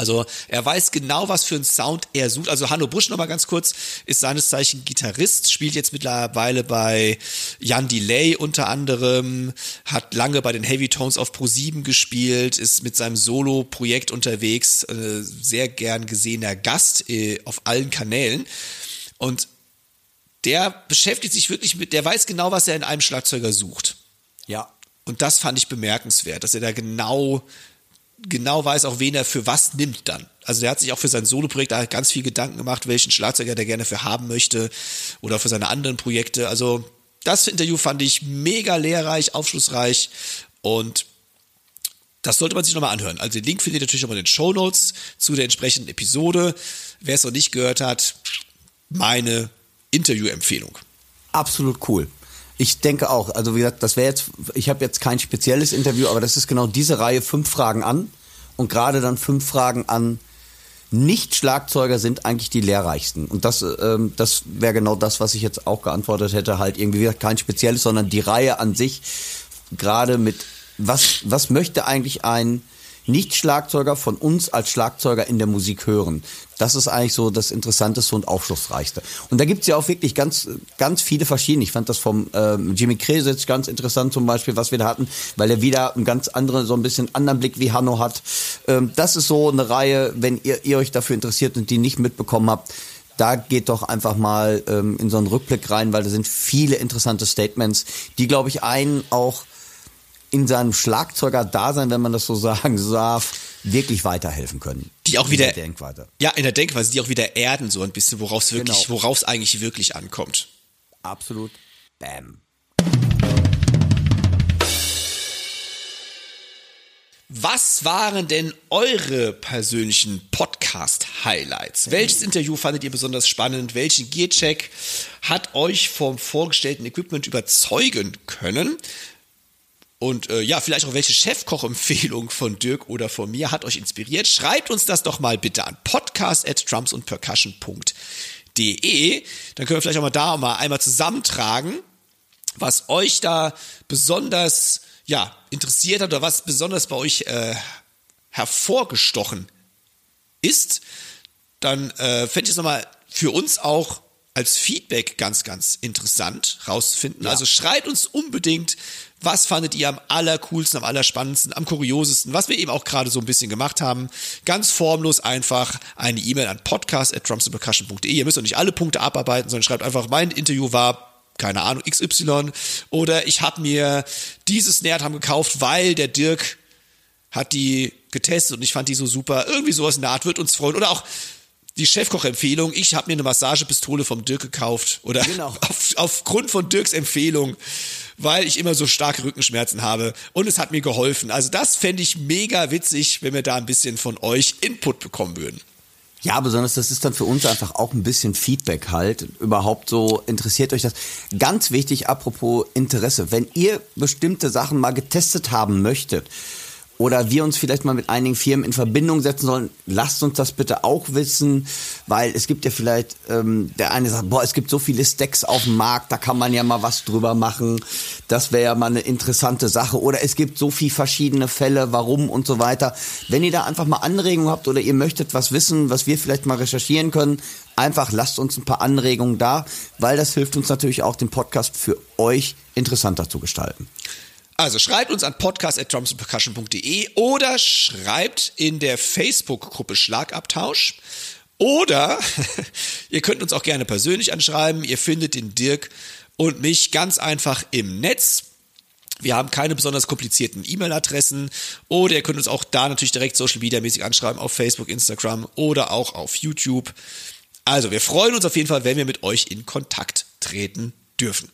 Also er weiß genau, was für einen Sound er sucht. Also Hanno Busch nochmal ganz kurz, ist seines Zeichen Gitarrist, spielt jetzt mittlerweile bei Jan Delay unter anderem, hat lange bei den Heavy Tones auf Pro7 gespielt, ist mit seinem Solo-Projekt unterwegs, äh, sehr gern gesehener Gast äh, auf allen Kanälen. Und der beschäftigt sich wirklich mit, der weiß genau, was er in einem Schlagzeuger sucht. Ja. Und das fand ich bemerkenswert, dass er da genau, genau weiß, auch wen er für was nimmt dann. Also der hat sich auch für sein Soloprojekt ganz viel Gedanken gemacht, welchen Schlagzeuger der gerne für haben möchte oder für seine anderen Projekte. Also das Interview fand ich mega lehrreich, aufschlussreich und das sollte man sich nochmal anhören. Also den Link findet ihr natürlich nochmal in den Show Notes zu der entsprechenden Episode. Wer es noch nicht gehört hat, meine Interview-Empfehlung. Absolut cool. Ich denke auch, also wie gesagt, das wäre jetzt, ich habe jetzt kein spezielles Interview, aber das ist genau diese Reihe, fünf Fragen an und gerade dann fünf Fragen an Nicht-Schlagzeuger sind eigentlich die lehrreichsten. Und das, ähm, das wäre genau das, was ich jetzt auch geantwortet hätte, halt irgendwie wie gesagt, kein spezielles, sondern die Reihe an sich, gerade mit, was, was möchte eigentlich ein nicht-Schlagzeuger von uns als Schlagzeuger in der Musik hören. Das ist eigentlich so das Interessanteste und Aufschlussreichste. Und da gibt's ja auch wirklich ganz, ganz viele verschiedene. Ich fand das vom ähm, Jimmy Kresitz ganz interessant zum Beispiel, was wir da hatten, weil er wieder einen ganz anderen, so ein bisschen anderen Blick wie Hanno hat. Ähm, das ist so eine Reihe, wenn ihr, ihr euch dafür interessiert und die nicht mitbekommen habt, da geht doch einfach mal ähm, in so einen Rückblick rein, weil da sind viele interessante Statements, die, glaube ich, einen auch in seinem Schlagzeuger-Dasein, wenn man das so sagen darf, wirklich weiterhelfen können. Die auch In wieder, der Denkweise. ja, in der Denkweise, die auch wieder erden so ein bisschen, worauf es wirklich, Genau. worauf es eigentlich wirklich ankommt. Absolut. Bam. Was waren denn eure persönlichen Podcast-Highlights. Welches Interview fandet ihr besonders spannend? Welchen Gearcheck hat euch vom vorgestellten Equipment überzeugen können? Und äh, ja, vielleicht auch welche Chefkoch-Empfehlung von Dirk oder von mir hat euch inspiriert. Schreibt uns das doch mal bitte an podcast.drumsundpercussion.de. Dann können wir vielleicht auch mal da mal einmal zusammentragen, was euch da besonders ja, interessiert hat oder was besonders bei euch äh, hervorgestochen ist, dann äh, fände ich es nochmal für uns auch als Feedback ganz, ganz interessant rauszufinden. Ja. Also schreibt uns unbedingt, was fandet ihr am allercoolsten, am allerspannendsten, am kuriosesten, was wir eben auch gerade so ein bisschen gemacht haben. Ganz formlos einfach eine E-Mail an podcast.drumsandpercussion.de. Ihr müsst auch nicht alle Punkte abarbeiten, sondern schreibt einfach, mein Interview war keine Ahnung, XY oder ich habe mir dieses Snare haben gekauft, weil der Dirk hat die getestet und ich fand die so super. Irgendwie sowas in der Art wird uns freuen. Oder auch die Chefkoch-Empfehlung, ich habe mir eine Massagepistole vom Dirk gekauft. Oder genau. auf, aufgrund von Dirks Empfehlung, weil ich immer so starke Rückenschmerzen habe. Und es hat mir geholfen. Also das fände ich mega witzig, wenn wir da ein bisschen von euch Input bekommen würden. Ja, besonders das ist dann für uns einfach auch ein bisschen Feedback halt. Überhaupt so interessiert euch das. Ganz wichtig, apropos Interesse. Wenn ihr bestimmte Sachen mal getestet haben möchtet, oder wir uns vielleicht mal mit einigen Firmen in Verbindung setzen sollen, lasst uns das bitte auch wissen, weil es gibt ja vielleicht, ähm, der eine sagt, boah, es gibt so viele Stacks auf dem Markt, da kann man ja mal was drüber machen, das wäre ja mal eine interessante Sache oder es gibt so viele verschiedene Fälle, warum und so weiter. Wenn ihr da einfach mal Anregungen habt oder ihr möchtet was wissen, was wir vielleicht mal recherchieren können, einfach lasst uns ein paar Anregungen da, weil das hilft uns natürlich auch, den Podcast für euch interessanter zu gestalten. Also schreibt uns an podcast.drumsandpercussion.de oder schreibt in der Facebook-Gruppe Schlagabtausch. Oder ihr könnt uns auch gerne persönlich anschreiben. Ihr findet den Dirk und mich ganz einfach im Netz. Wir haben keine besonders komplizierten E-Mail-Adressen oder ihr könnt uns auch da natürlich direkt Social Media mäßig anschreiben auf Facebook, Instagram oder auch auf YouTube. Also wir freuen uns auf jeden Fall, wenn wir mit euch in Kontakt treten dürfen.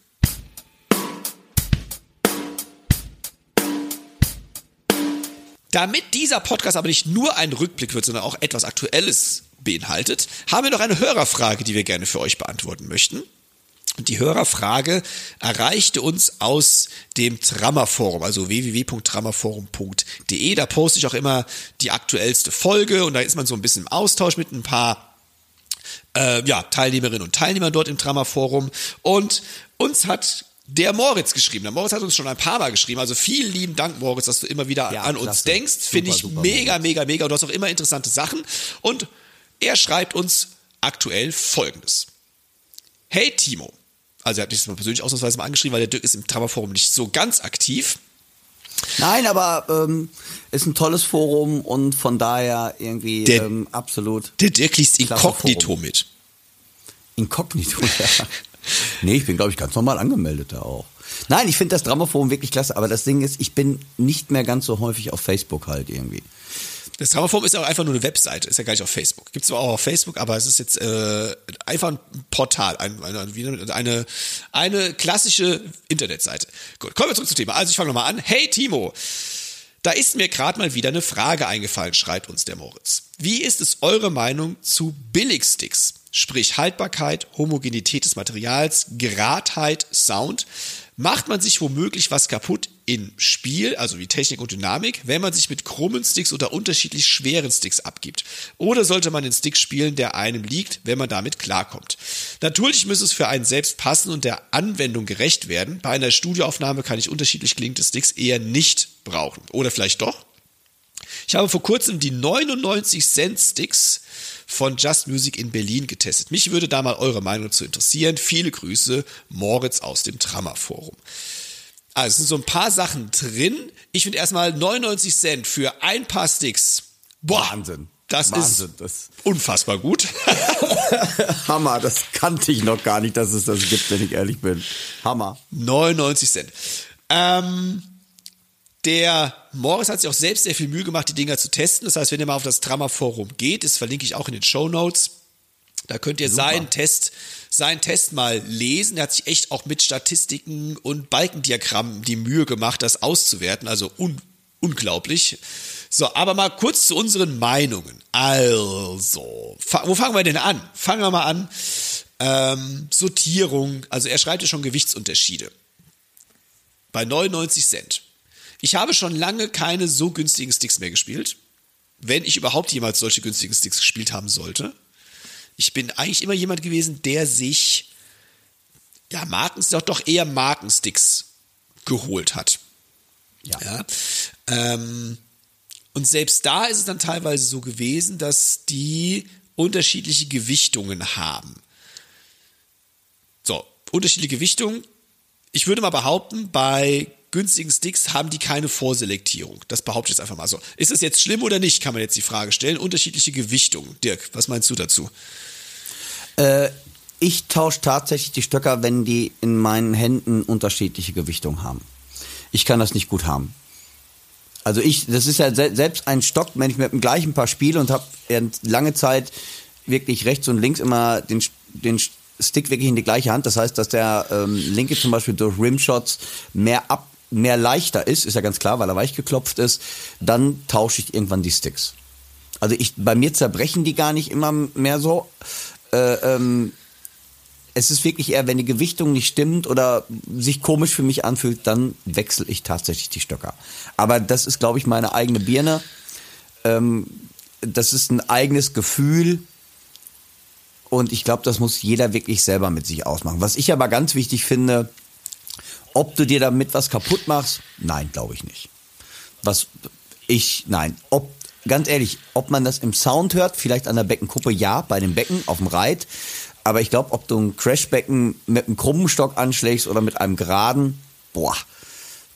Damit dieser Podcast aber nicht nur ein Rückblick wird, sondern auch etwas Aktuelles beinhaltet, haben wir noch eine Hörerfrage, die wir gerne für euch beantworten möchten. Und die Hörerfrage erreichte uns aus dem Trammerforum, also www.trammerforum.de. Da poste ich auch immer die aktuellste Folge und da ist man so ein bisschen im Austausch mit ein paar äh, ja, Teilnehmerinnen und Teilnehmern dort im Trammerforum. Und uns hat der Moritz geschrieben. Der Moritz hat uns schon ein paar Mal geschrieben. Also vielen lieben Dank, Moritz, dass du immer wieder ja, an klasse. uns denkst. Finde ich super, mega, Moritz. mega, mega. Und du hast auch immer interessante Sachen. Und er schreibt uns aktuell Folgendes. Hey Timo. Also er hat mich mal persönlich ausnahmsweise mal angeschrieben, weil der Dirk ist im Trauerforum nicht so ganz aktiv. Nein, aber ähm, ist ein tolles Forum und von daher irgendwie der, ähm, absolut. Der Dirk liest Inkognito mit. Inkognito, ja. Nee, ich bin, glaube ich, ganz normal angemeldet da auch. Nein, ich finde das Dramaforum wirklich klasse, aber das Ding ist, ich bin nicht mehr ganz so häufig auf Facebook halt irgendwie. Das Dramaforum ist ja auch einfach nur eine Webseite, ist ja gar nicht auf Facebook. Gibt es zwar auch auf Facebook, aber es ist jetzt äh, einfach ein Portal, ein, eine, eine, eine klassische Internetseite. Gut, kommen wir zurück zum Thema. Also ich fange nochmal an. Hey Timo, da ist mir gerade mal wieder eine Frage eingefallen, schreibt uns der Moritz. Wie ist es eure Meinung zu Billigsticks? Sprich Haltbarkeit, Homogenität des Materials, Geradheit, Sound. Macht man sich womöglich was kaputt im Spiel, also wie Technik und Dynamik, wenn man sich mit krummen Sticks oder unterschiedlich schweren Sticks abgibt? Oder sollte man den Stick spielen, der einem liegt, wenn man damit klarkommt? Natürlich muss es für einen selbst passen und der Anwendung gerecht werden. Bei einer Studioaufnahme kann ich unterschiedlich klingende Sticks eher nicht brauchen. Oder vielleicht doch? Ich habe vor kurzem die 99 Cent Sticks von Just Music in Berlin getestet. Mich würde da mal eure Meinung zu interessieren. Viele Grüße, Moritz aus dem Trammer Forum. Also es sind so ein paar Sachen drin. Ich finde erstmal 99 Cent für ein paar Sticks. Boah, Wahnsinn. Das Wahnsinn, ist das unfassbar gut. Hammer, das kannte ich noch gar nicht, dass es das gibt, wenn ich ehrlich bin. Hammer. 99 Cent. Ähm, der Morris hat sich auch selbst sehr viel Mühe gemacht, die Dinger zu testen. Das heißt, wenn ihr mal auf das Drama-Forum geht, das verlinke ich auch in den Show Notes, da könnt ihr seinen Test, seinen Test mal lesen. Er hat sich echt auch mit Statistiken und Balkendiagrammen die Mühe gemacht, das auszuwerten. Also un unglaublich. So, aber mal kurz zu unseren Meinungen. Also, wo fangen wir denn an? Fangen wir mal an. Ähm, Sortierung, also er schreibt ja schon Gewichtsunterschiede. Bei 99 Cent. Ich habe schon lange keine so günstigen Sticks mehr gespielt. Wenn ich überhaupt jemals solche günstigen Sticks gespielt haben sollte. Ich bin eigentlich immer jemand gewesen, der sich, ja, Marken, doch, doch eher Markensticks geholt hat. Ja. ja. Ähm, und selbst da ist es dann teilweise so gewesen, dass die unterschiedliche Gewichtungen haben. So, unterschiedliche Gewichtungen. Ich würde mal behaupten, bei günstigen Sticks haben die keine Vorselektierung. Das behaupte ich jetzt einfach mal so. Ist es jetzt schlimm oder nicht, kann man jetzt die Frage stellen. Unterschiedliche Gewichtungen. Dirk, was meinst du dazu? Äh, ich tausche tatsächlich die Stöcker, wenn die in meinen Händen unterschiedliche Gewichtungen haben. Ich kann das nicht gut haben. Also ich, das ist ja selbst ein Stock, wenn ich mit dem gleichen Paar spiele und habe lange Zeit wirklich rechts und links immer den, den Stick wirklich in die gleiche Hand. Das heißt, dass der ähm, linke zum Beispiel durch Rimshots mehr ab, mehr leichter ist, ist ja ganz klar, weil er weich geklopft ist. Dann tausche ich irgendwann die Sticks. Also ich, bei mir zerbrechen die gar nicht immer mehr so. Äh, ähm, es ist wirklich eher, wenn die Gewichtung nicht stimmt oder sich komisch für mich anfühlt, dann wechsle ich tatsächlich die Stöcker. Aber das ist, glaube ich, meine eigene Birne. Ähm, das ist ein eigenes Gefühl. Und ich glaube, das muss jeder wirklich selber mit sich ausmachen. Was ich aber ganz wichtig finde, ob du dir damit was kaputt machst, nein, glaube ich nicht. Was ich, nein, ob, ganz ehrlich, ob man das im Sound hört, vielleicht an der Beckenkuppe, ja, bei dem Becken auf dem Reit. Aber ich glaube, ob du ein Crashbecken mit einem krummen Stock anschlägst oder mit einem geraden, boah,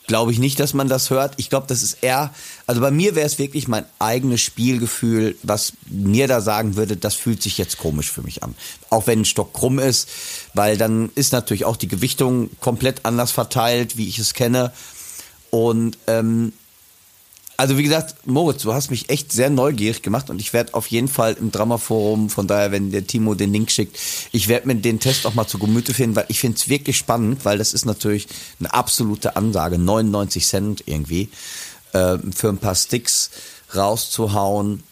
glaube ich nicht, dass man das hört. Ich glaube, das ist eher, also bei mir wäre es wirklich mein eigenes Spielgefühl, was mir da sagen würde, das fühlt sich jetzt komisch für mich an. Auch wenn ein Stock krumm ist, weil dann ist natürlich auch die Gewichtung komplett anders verteilt, wie ich es kenne. Und ähm, also wie gesagt, Moritz, du hast mich echt sehr neugierig gemacht und ich werde auf jeden Fall im Drama-Forum, von daher, wenn der Timo den Link schickt, ich werde mir den Test auch mal zu Gemüte finden, weil ich finde es wirklich spannend, weil das ist natürlich eine absolute Ansage, 99 Cent irgendwie, äh, für ein paar Sticks rauszuhauen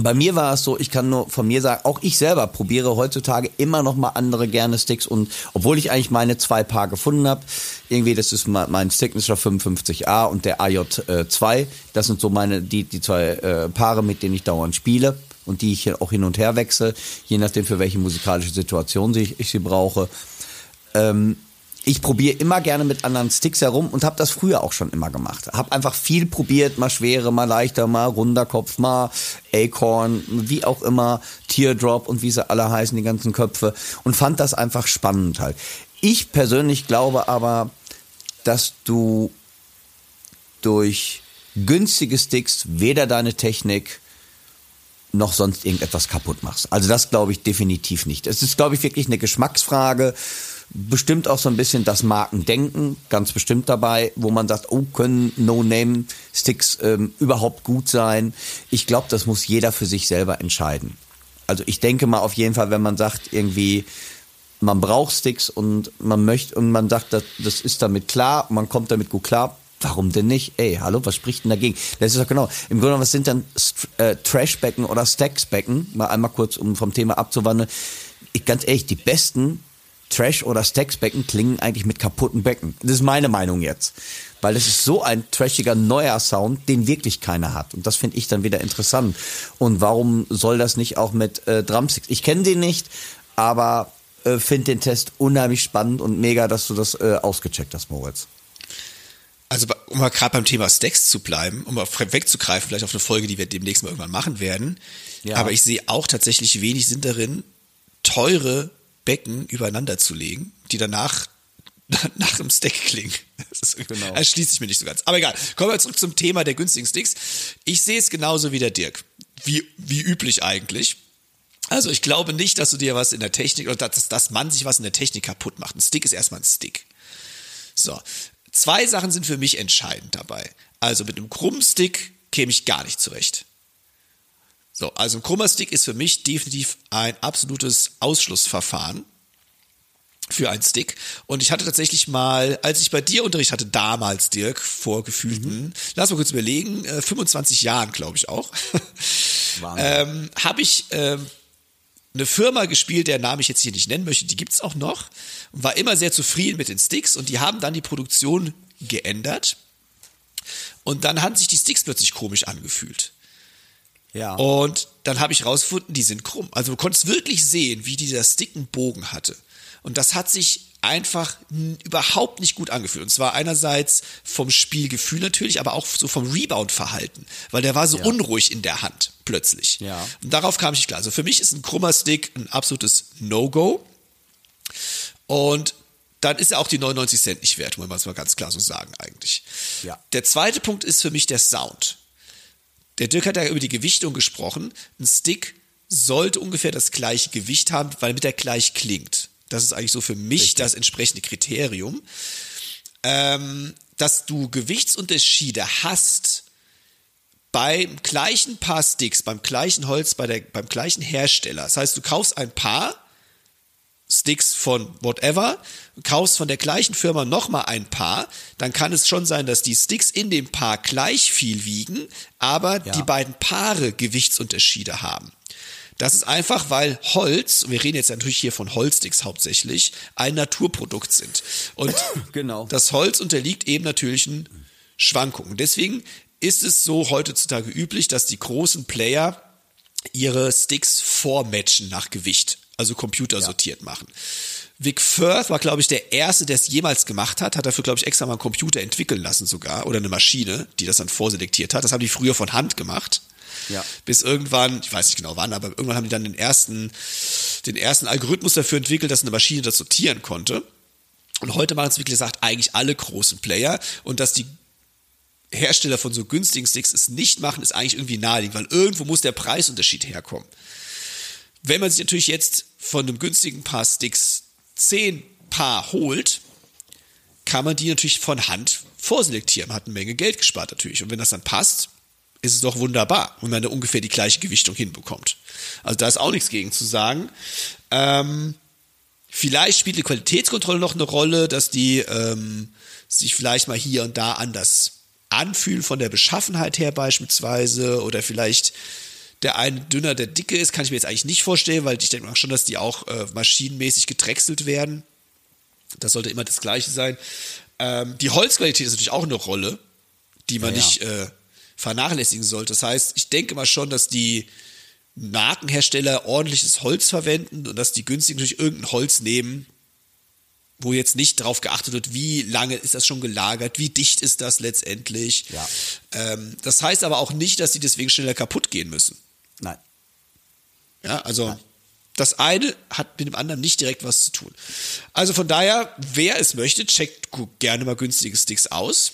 bei mir war es so, ich kann nur von mir sagen, auch ich selber probiere heutzutage immer noch mal andere gerne Sticks und obwohl ich eigentlich meine zwei Paar gefunden habe, irgendwie das ist mein Signature 55A und der AJ2, das sind so meine die die zwei äh, Paare, mit denen ich dauernd spiele und die ich auch hin und her wechsle, je nachdem für welche musikalische Situation ich, ich sie brauche. Ähm, ich probiere immer gerne mit anderen Sticks herum und habe das früher auch schon immer gemacht. Habe einfach viel probiert, mal schwere, mal leichter, mal runder Kopf, mal Acorn, wie auch immer, Teardrop und wie sie alle heißen, die ganzen Köpfe und fand das einfach spannend halt. Ich persönlich glaube aber, dass du durch günstige Sticks weder deine Technik noch sonst irgendetwas kaputt machst. Also das glaube ich definitiv nicht. Es ist, glaube ich, wirklich eine Geschmacksfrage bestimmt auch so ein bisschen das Markendenken, ganz bestimmt dabei, wo man sagt, oh, können No-Name-Sticks ähm, überhaupt gut sein? Ich glaube, das muss jeder für sich selber entscheiden. Also ich denke mal auf jeden Fall, wenn man sagt, irgendwie, man braucht Sticks und man möchte und man sagt, das, das ist damit klar, man kommt damit gut klar, Warum denn nicht? Ey, hallo, was spricht denn dagegen? Das ist doch genau. Im Grunde was sind dann äh, Trashbecken oder Stacksbecken? Mal einmal kurz, um vom Thema abzuwandeln. Ich, ganz ehrlich, die besten Trash- oder Stacksbecken klingen eigentlich mit kaputten Becken. Das ist meine Meinung jetzt. Weil es ist so ein trashiger neuer Sound, den wirklich keiner hat. Und das finde ich dann wieder interessant. Und warum soll das nicht auch mit äh, Drumsticks? Ich kenne den nicht, aber äh, finde den Test unheimlich spannend und mega, dass du das äh, ausgecheckt hast, Moritz. Also um mal gerade beim Thema Stacks zu bleiben, um mal wegzugreifen, vielleicht auf eine Folge, die wir demnächst mal irgendwann machen werden. Ja. Aber ich sehe auch tatsächlich wenig Sinn darin, teure Becken übereinander zu legen, die danach nach dem Stack klingen. Das, genau. das schließt sich mir nicht so ganz. Aber egal. Kommen wir zurück zum Thema der günstigen Sticks. Ich sehe es genauso wie der Dirk. Wie, wie üblich eigentlich. Also ich glaube nicht, dass du dir was in der Technik oder dass, dass man sich was in der Technik kaputt macht. Ein Stick ist erstmal ein Stick. So. Zwei Sachen sind für mich entscheidend dabei. Also mit einem krummen Stick käme ich gar nicht zurecht. So, also ein krummer Stick ist für mich definitiv ein absolutes Ausschlussverfahren. für einen Stick. Und ich hatte tatsächlich mal, als ich bei dir Unterricht hatte, damals, Dirk, vor gefühlten, mhm. lass mal kurz überlegen, äh, 25 Jahren, glaube ich auch, ähm, habe ich ähm, eine Firma gespielt, deren Namen ich jetzt hier nicht nennen möchte, die gibt's auch noch, war immer sehr zufrieden mit den Sticks und die haben dann die Produktion geändert. Und dann haben sich die Sticks plötzlich komisch angefühlt. Ja. Und dann habe ich rausgefunden, die sind krumm. Also du konntest wirklich sehen, wie dieser Stick einen Bogen hatte. Und das hat sich einfach überhaupt nicht gut angefühlt. Und zwar einerseits vom Spielgefühl natürlich, aber auch so vom Rebound-Verhalten, weil der war so ja. unruhig in der Hand plötzlich. Ja. Und darauf kam ich klar. Also für mich ist ein krummer Stick ein absolutes No-Go. Und dann ist er auch die 99 Cent nicht wert, muss man es mal ganz klar so sagen eigentlich. Ja. Der zweite Punkt ist für mich der Sound. Der Dirk hat ja über die Gewichtung gesprochen. Ein Stick sollte ungefähr das gleiche Gewicht haben, weil mit der gleich klingt. Das ist eigentlich so für mich Richtig. das entsprechende Kriterium. Ähm, dass du Gewichtsunterschiede hast beim gleichen Paar Sticks, beim gleichen Holz, bei der, beim gleichen Hersteller. Das heißt, du kaufst ein Paar Sticks von whatever, kaufst von der gleichen Firma nochmal ein Paar, dann kann es schon sein, dass die Sticks in dem Paar gleich viel wiegen, aber ja. die beiden Paare Gewichtsunterschiede haben. Das ist einfach, weil Holz, wir reden jetzt natürlich hier von Holzsticks hauptsächlich, ein Naturprodukt sind. Und genau. das Holz unterliegt eben natürlichen Schwankungen. Deswegen ist es so heutzutage üblich, dass die großen Player ihre Sticks vormatchen nach Gewicht also computersortiert ja. machen. Vic Firth war, glaube ich, der Erste, der es jemals gemacht hat, hat dafür, glaube ich, extra mal einen Computer entwickeln lassen sogar oder eine Maschine, die das dann vorselektiert hat. Das haben die früher von Hand gemacht. Ja. Bis irgendwann, ich weiß nicht genau wann, aber irgendwann haben die dann den ersten, den ersten Algorithmus dafür entwickelt, dass eine Maschine das sortieren konnte. Und heute machen es, wie gesagt, eigentlich alle großen Player und dass die Hersteller von so günstigen Sticks es nicht machen, ist eigentlich irgendwie naheliegend, weil irgendwo muss der Preisunterschied herkommen. Wenn man sich natürlich jetzt von einem günstigen Paar Sticks zehn Paar holt, kann man die natürlich von Hand vorselektieren. Man hat eine Menge Geld gespart natürlich. Und wenn das dann passt, ist es doch wunderbar, wenn man da ungefähr die gleiche Gewichtung hinbekommt. Also da ist auch nichts gegen zu sagen. Ähm, vielleicht spielt die Qualitätskontrolle noch eine Rolle, dass die ähm, sich vielleicht mal hier und da anders anfühlen von der Beschaffenheit her beispielsweise oder vielleicht der eine dünner, der dicke ist, kann ich mir jetzt eigentlich nicht vorstellen, weil ich denke schon, dass die auch äh, maschinenmäßig gedrechselt werden. Das sollte immer das Gleiche sein. Ähm, die Holzqualität ist natürlich auch eine Rolle, die man ja, nicht äh, vernachlässigen sollte. Das heißt, ich denke mal schon, dass die Markenhersteller ordentliches Holz verwenden und dass die günstig natürlich irgendein Holz nehmen, wo jetzt nicht darauf geachtet wird, wie lange ist das schon gelagert, wie dicht ist das letztendlich. Ja. Ähm, das heißt aber auch nicht, dass die deswegen schneller kaputt gehen müssen. Nein. Ja, also Nein. das eine hat mit dem anderen nicht direkt was zu tun. Also von daher, wer es möchte, checkt gerne mal günstige Sticks aus.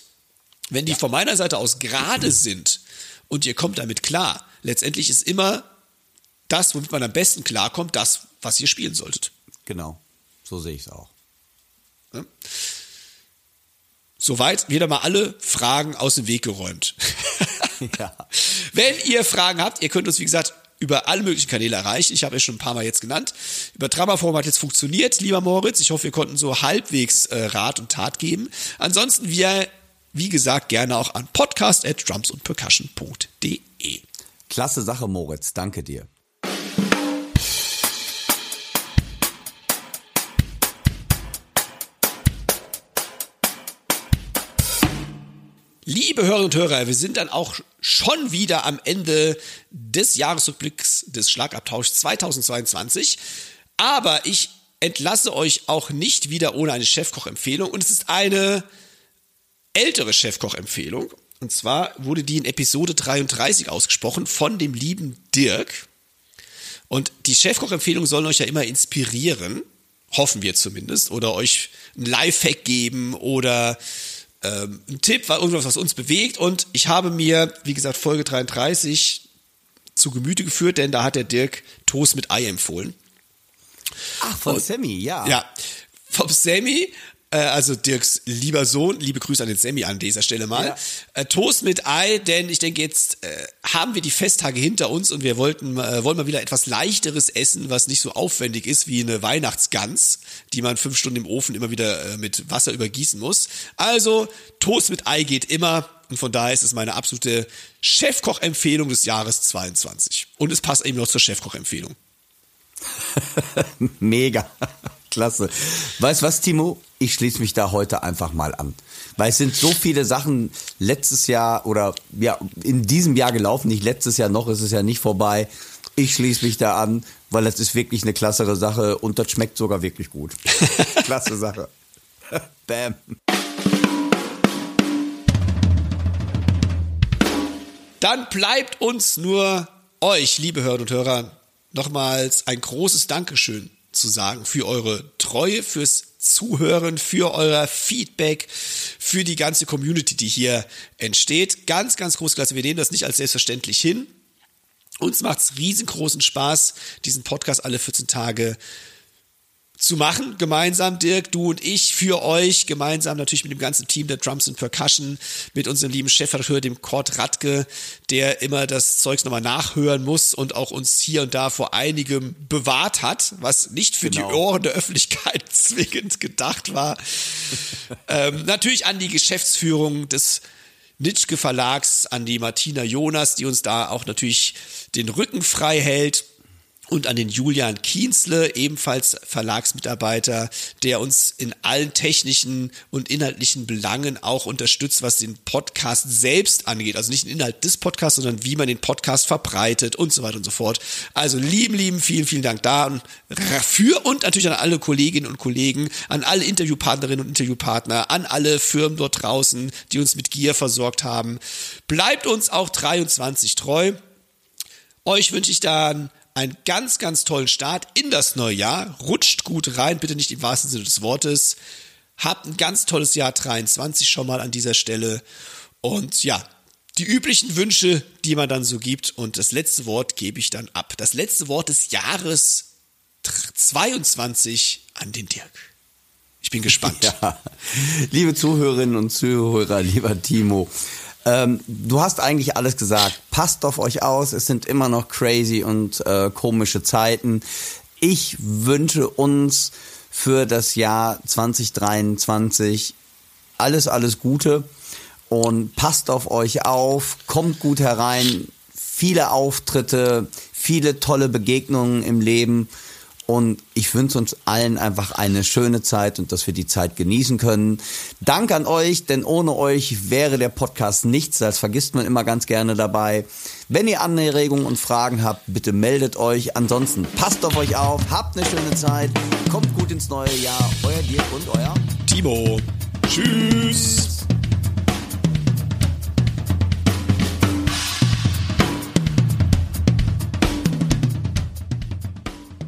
Wenn die ja. von meiner Seite aus gerade sind und ihr kommt damit klar, letztendlich ist immer das, womit man am besten klarkommt, das, was ihr spielen solltet. Genau, so sehe ich es auch. Ja? Soweit wieder mal alle Fragen aus dem Weg geräumt. ja. Wenn ihr Fragen habt, ihr könnt uns, wie gesagt, über alle möglichen Kanäle erreichen. Ich habe es schon ein paar Mal jetzt genannt. Über Dramaform hat jetzt funktioniert, lieber Moritz. Ich hoffe, wir konnten so halbwegs äh, Rat und Tat geben. Ansonsten wir, wie gesagt, gerne auch an podcast at drumsundpercussion.de. Klasse Sache, Moritz. Danke dir. Liebe Hörerinnen und Hörer, wir sind dann auch schon wieder am Ende des Jahresrückblicks des Schlagabtauschs 2022. Aber ich entlasse euch auch nicht wieder ohne eine Chefkoch-Empfehlung. Und es ist eine ältere Chefkoch-Empfehlung. Und zwar wurde die in Episode 33 ausgesprochen von dem lieben Dirk. Und die Chefkoch-Empfehlungen sollen euch ja immer inspirieren. Hoffen wir zumindest. Oder euch ein Lifehack geben oder ähm, ein Tipp, war irgendwas, was uns bewegt. Und ich habe mir, wie gesagt, Folge 33 zu Gemüte geführt, denn da hat der Dirk Toast mit Ei empfohlen. Ach, von und, Sammy, ja. Ja, vom Sammy. Äh, also Dirks lieber Sohn, liebe Grüße an den Sammy an dieser Stelle mal. Ja. Äh, Toast mit Ei, denn ich denke, jetzt äh, haben wir die Festtage hinter uns und wir wollten, äh, wollen mal wieder etwas leichteres essen, was nicht so aufwendig ist wie eine Weihnachtsgans, die man fünf Stunden im Ofen immer wieder äh, mit Wasser übergießen muss. Also Toast mit Ei geht immer. Und von daher ist es meine absolute Chefkoch-Empfehlung des Jahres 22. Und es passt eben noch zur Chefkoch-Empfehlung. Mega. Klasse. Weißt was, Timo? Ich schließe mich da heute einfach mal an. Weil es sind so viele Sachen letztes Jahr oder ja, in diesem Jahr gelaufen, nicht letztes Jahr noch, ist es ja nicht vorbei. Ich schließe mich da an, weil das ist wirklich eine klassere Sache und das schmeckt sogar wirklich gut. Klasse Sache. Bam. Dann bleibt uns nur euch, liebe Hörer und Hörer, nochmals ein großes Dankeschön zu sagen für eure Treue, fürs Zuhören, für euer Feedback, für die ganze Community, die hier entsteht. Ganz, ganz groß klasse. Wir nehmen das nicht als selbstverständlich hin. Uns macht's riesengroßen Spaß, diesen Podcast alle 14 Tage zu machen, gemeinsam, Dirk, du und ich, für euch, gemeinsam natürlich mit dem ganzen Team der Drums and Percussion, mit unserem lieben Chefredakteur, dem Kurt Radke, der immer das Zeugs nochmal nachhören muss und auch uns hier und da vor einigem bewahrt hat, was nicht für Genau. die Ohren der Öffentlichkeit zwingend gedacht war. ähm, natürlich an die Geschäftsführung des Nitschke Verlags, an die Martina Jonas, die uns da auch natürlich den Rücken frei hält. Und an den Julian Kienzle, ebenfalls Verlagsmitarbeiter, der uns in allen technischen und inhaltlichen Belangen auch unterstützt, was den Podcast selbst angeht. Also nicht den Inhalt des Podcasts, sondern wie man den Podcast verbreitet und so weiter und so fort. Also lieben, lieben, vielen, vielen Dank da und für und natürlich an alle Kolleginnen und Kollegen, an alle Interviewpartnerinnen und Interviewpartner, an alle Firmen dort draußen, die uns mit Gier versorgt haben. Bleibt uns auch 23 treu. Euch wünsche ich dann einen ganz, ganz tollen Start in das neue Jahr. Rutscht gut rein, bitte nicht im wahrsten Sinne des Wortes. Habt ein ganz tolles Jahr 23 schon mal an dieser Stelle. Und ja, die üblichen Wünsche, die man dann so gibt. Und das letzte Wort gebe ich dann ab. Das letzte Wort des Jahres 22 an den Dirk. Ich bin gespannt. Ja. Liebe Zuhörerinnen und Zuhörer, lieber Timo, ähm, du hast eigentlich alles gesagt. Passt auf euch aus, es sind immer noch crazy und äh, komische Zeiten. Ich wünsche uns für das Jahr 2023 alles, alles Gute und passt auf euch auf, kommt gut herein, viele Auftritte, viele tolle Begegnungen im Leben und ich wünsche uns allen einfach eine schöne Zeit und dass wir die Zeit genießen können. Dank an euch, denn ohne euch wäre der Podcast nichts. Das vergisst man immer ganz gerne dabei. Wenn ihr Anregungen und Fragen habt, bitte meldet euch. Ansonsten passt auf euch auf, habt eine schöne Zeit, kommt gut ins neue Jahr. Euer Dirk und euer Timo. Tschüss.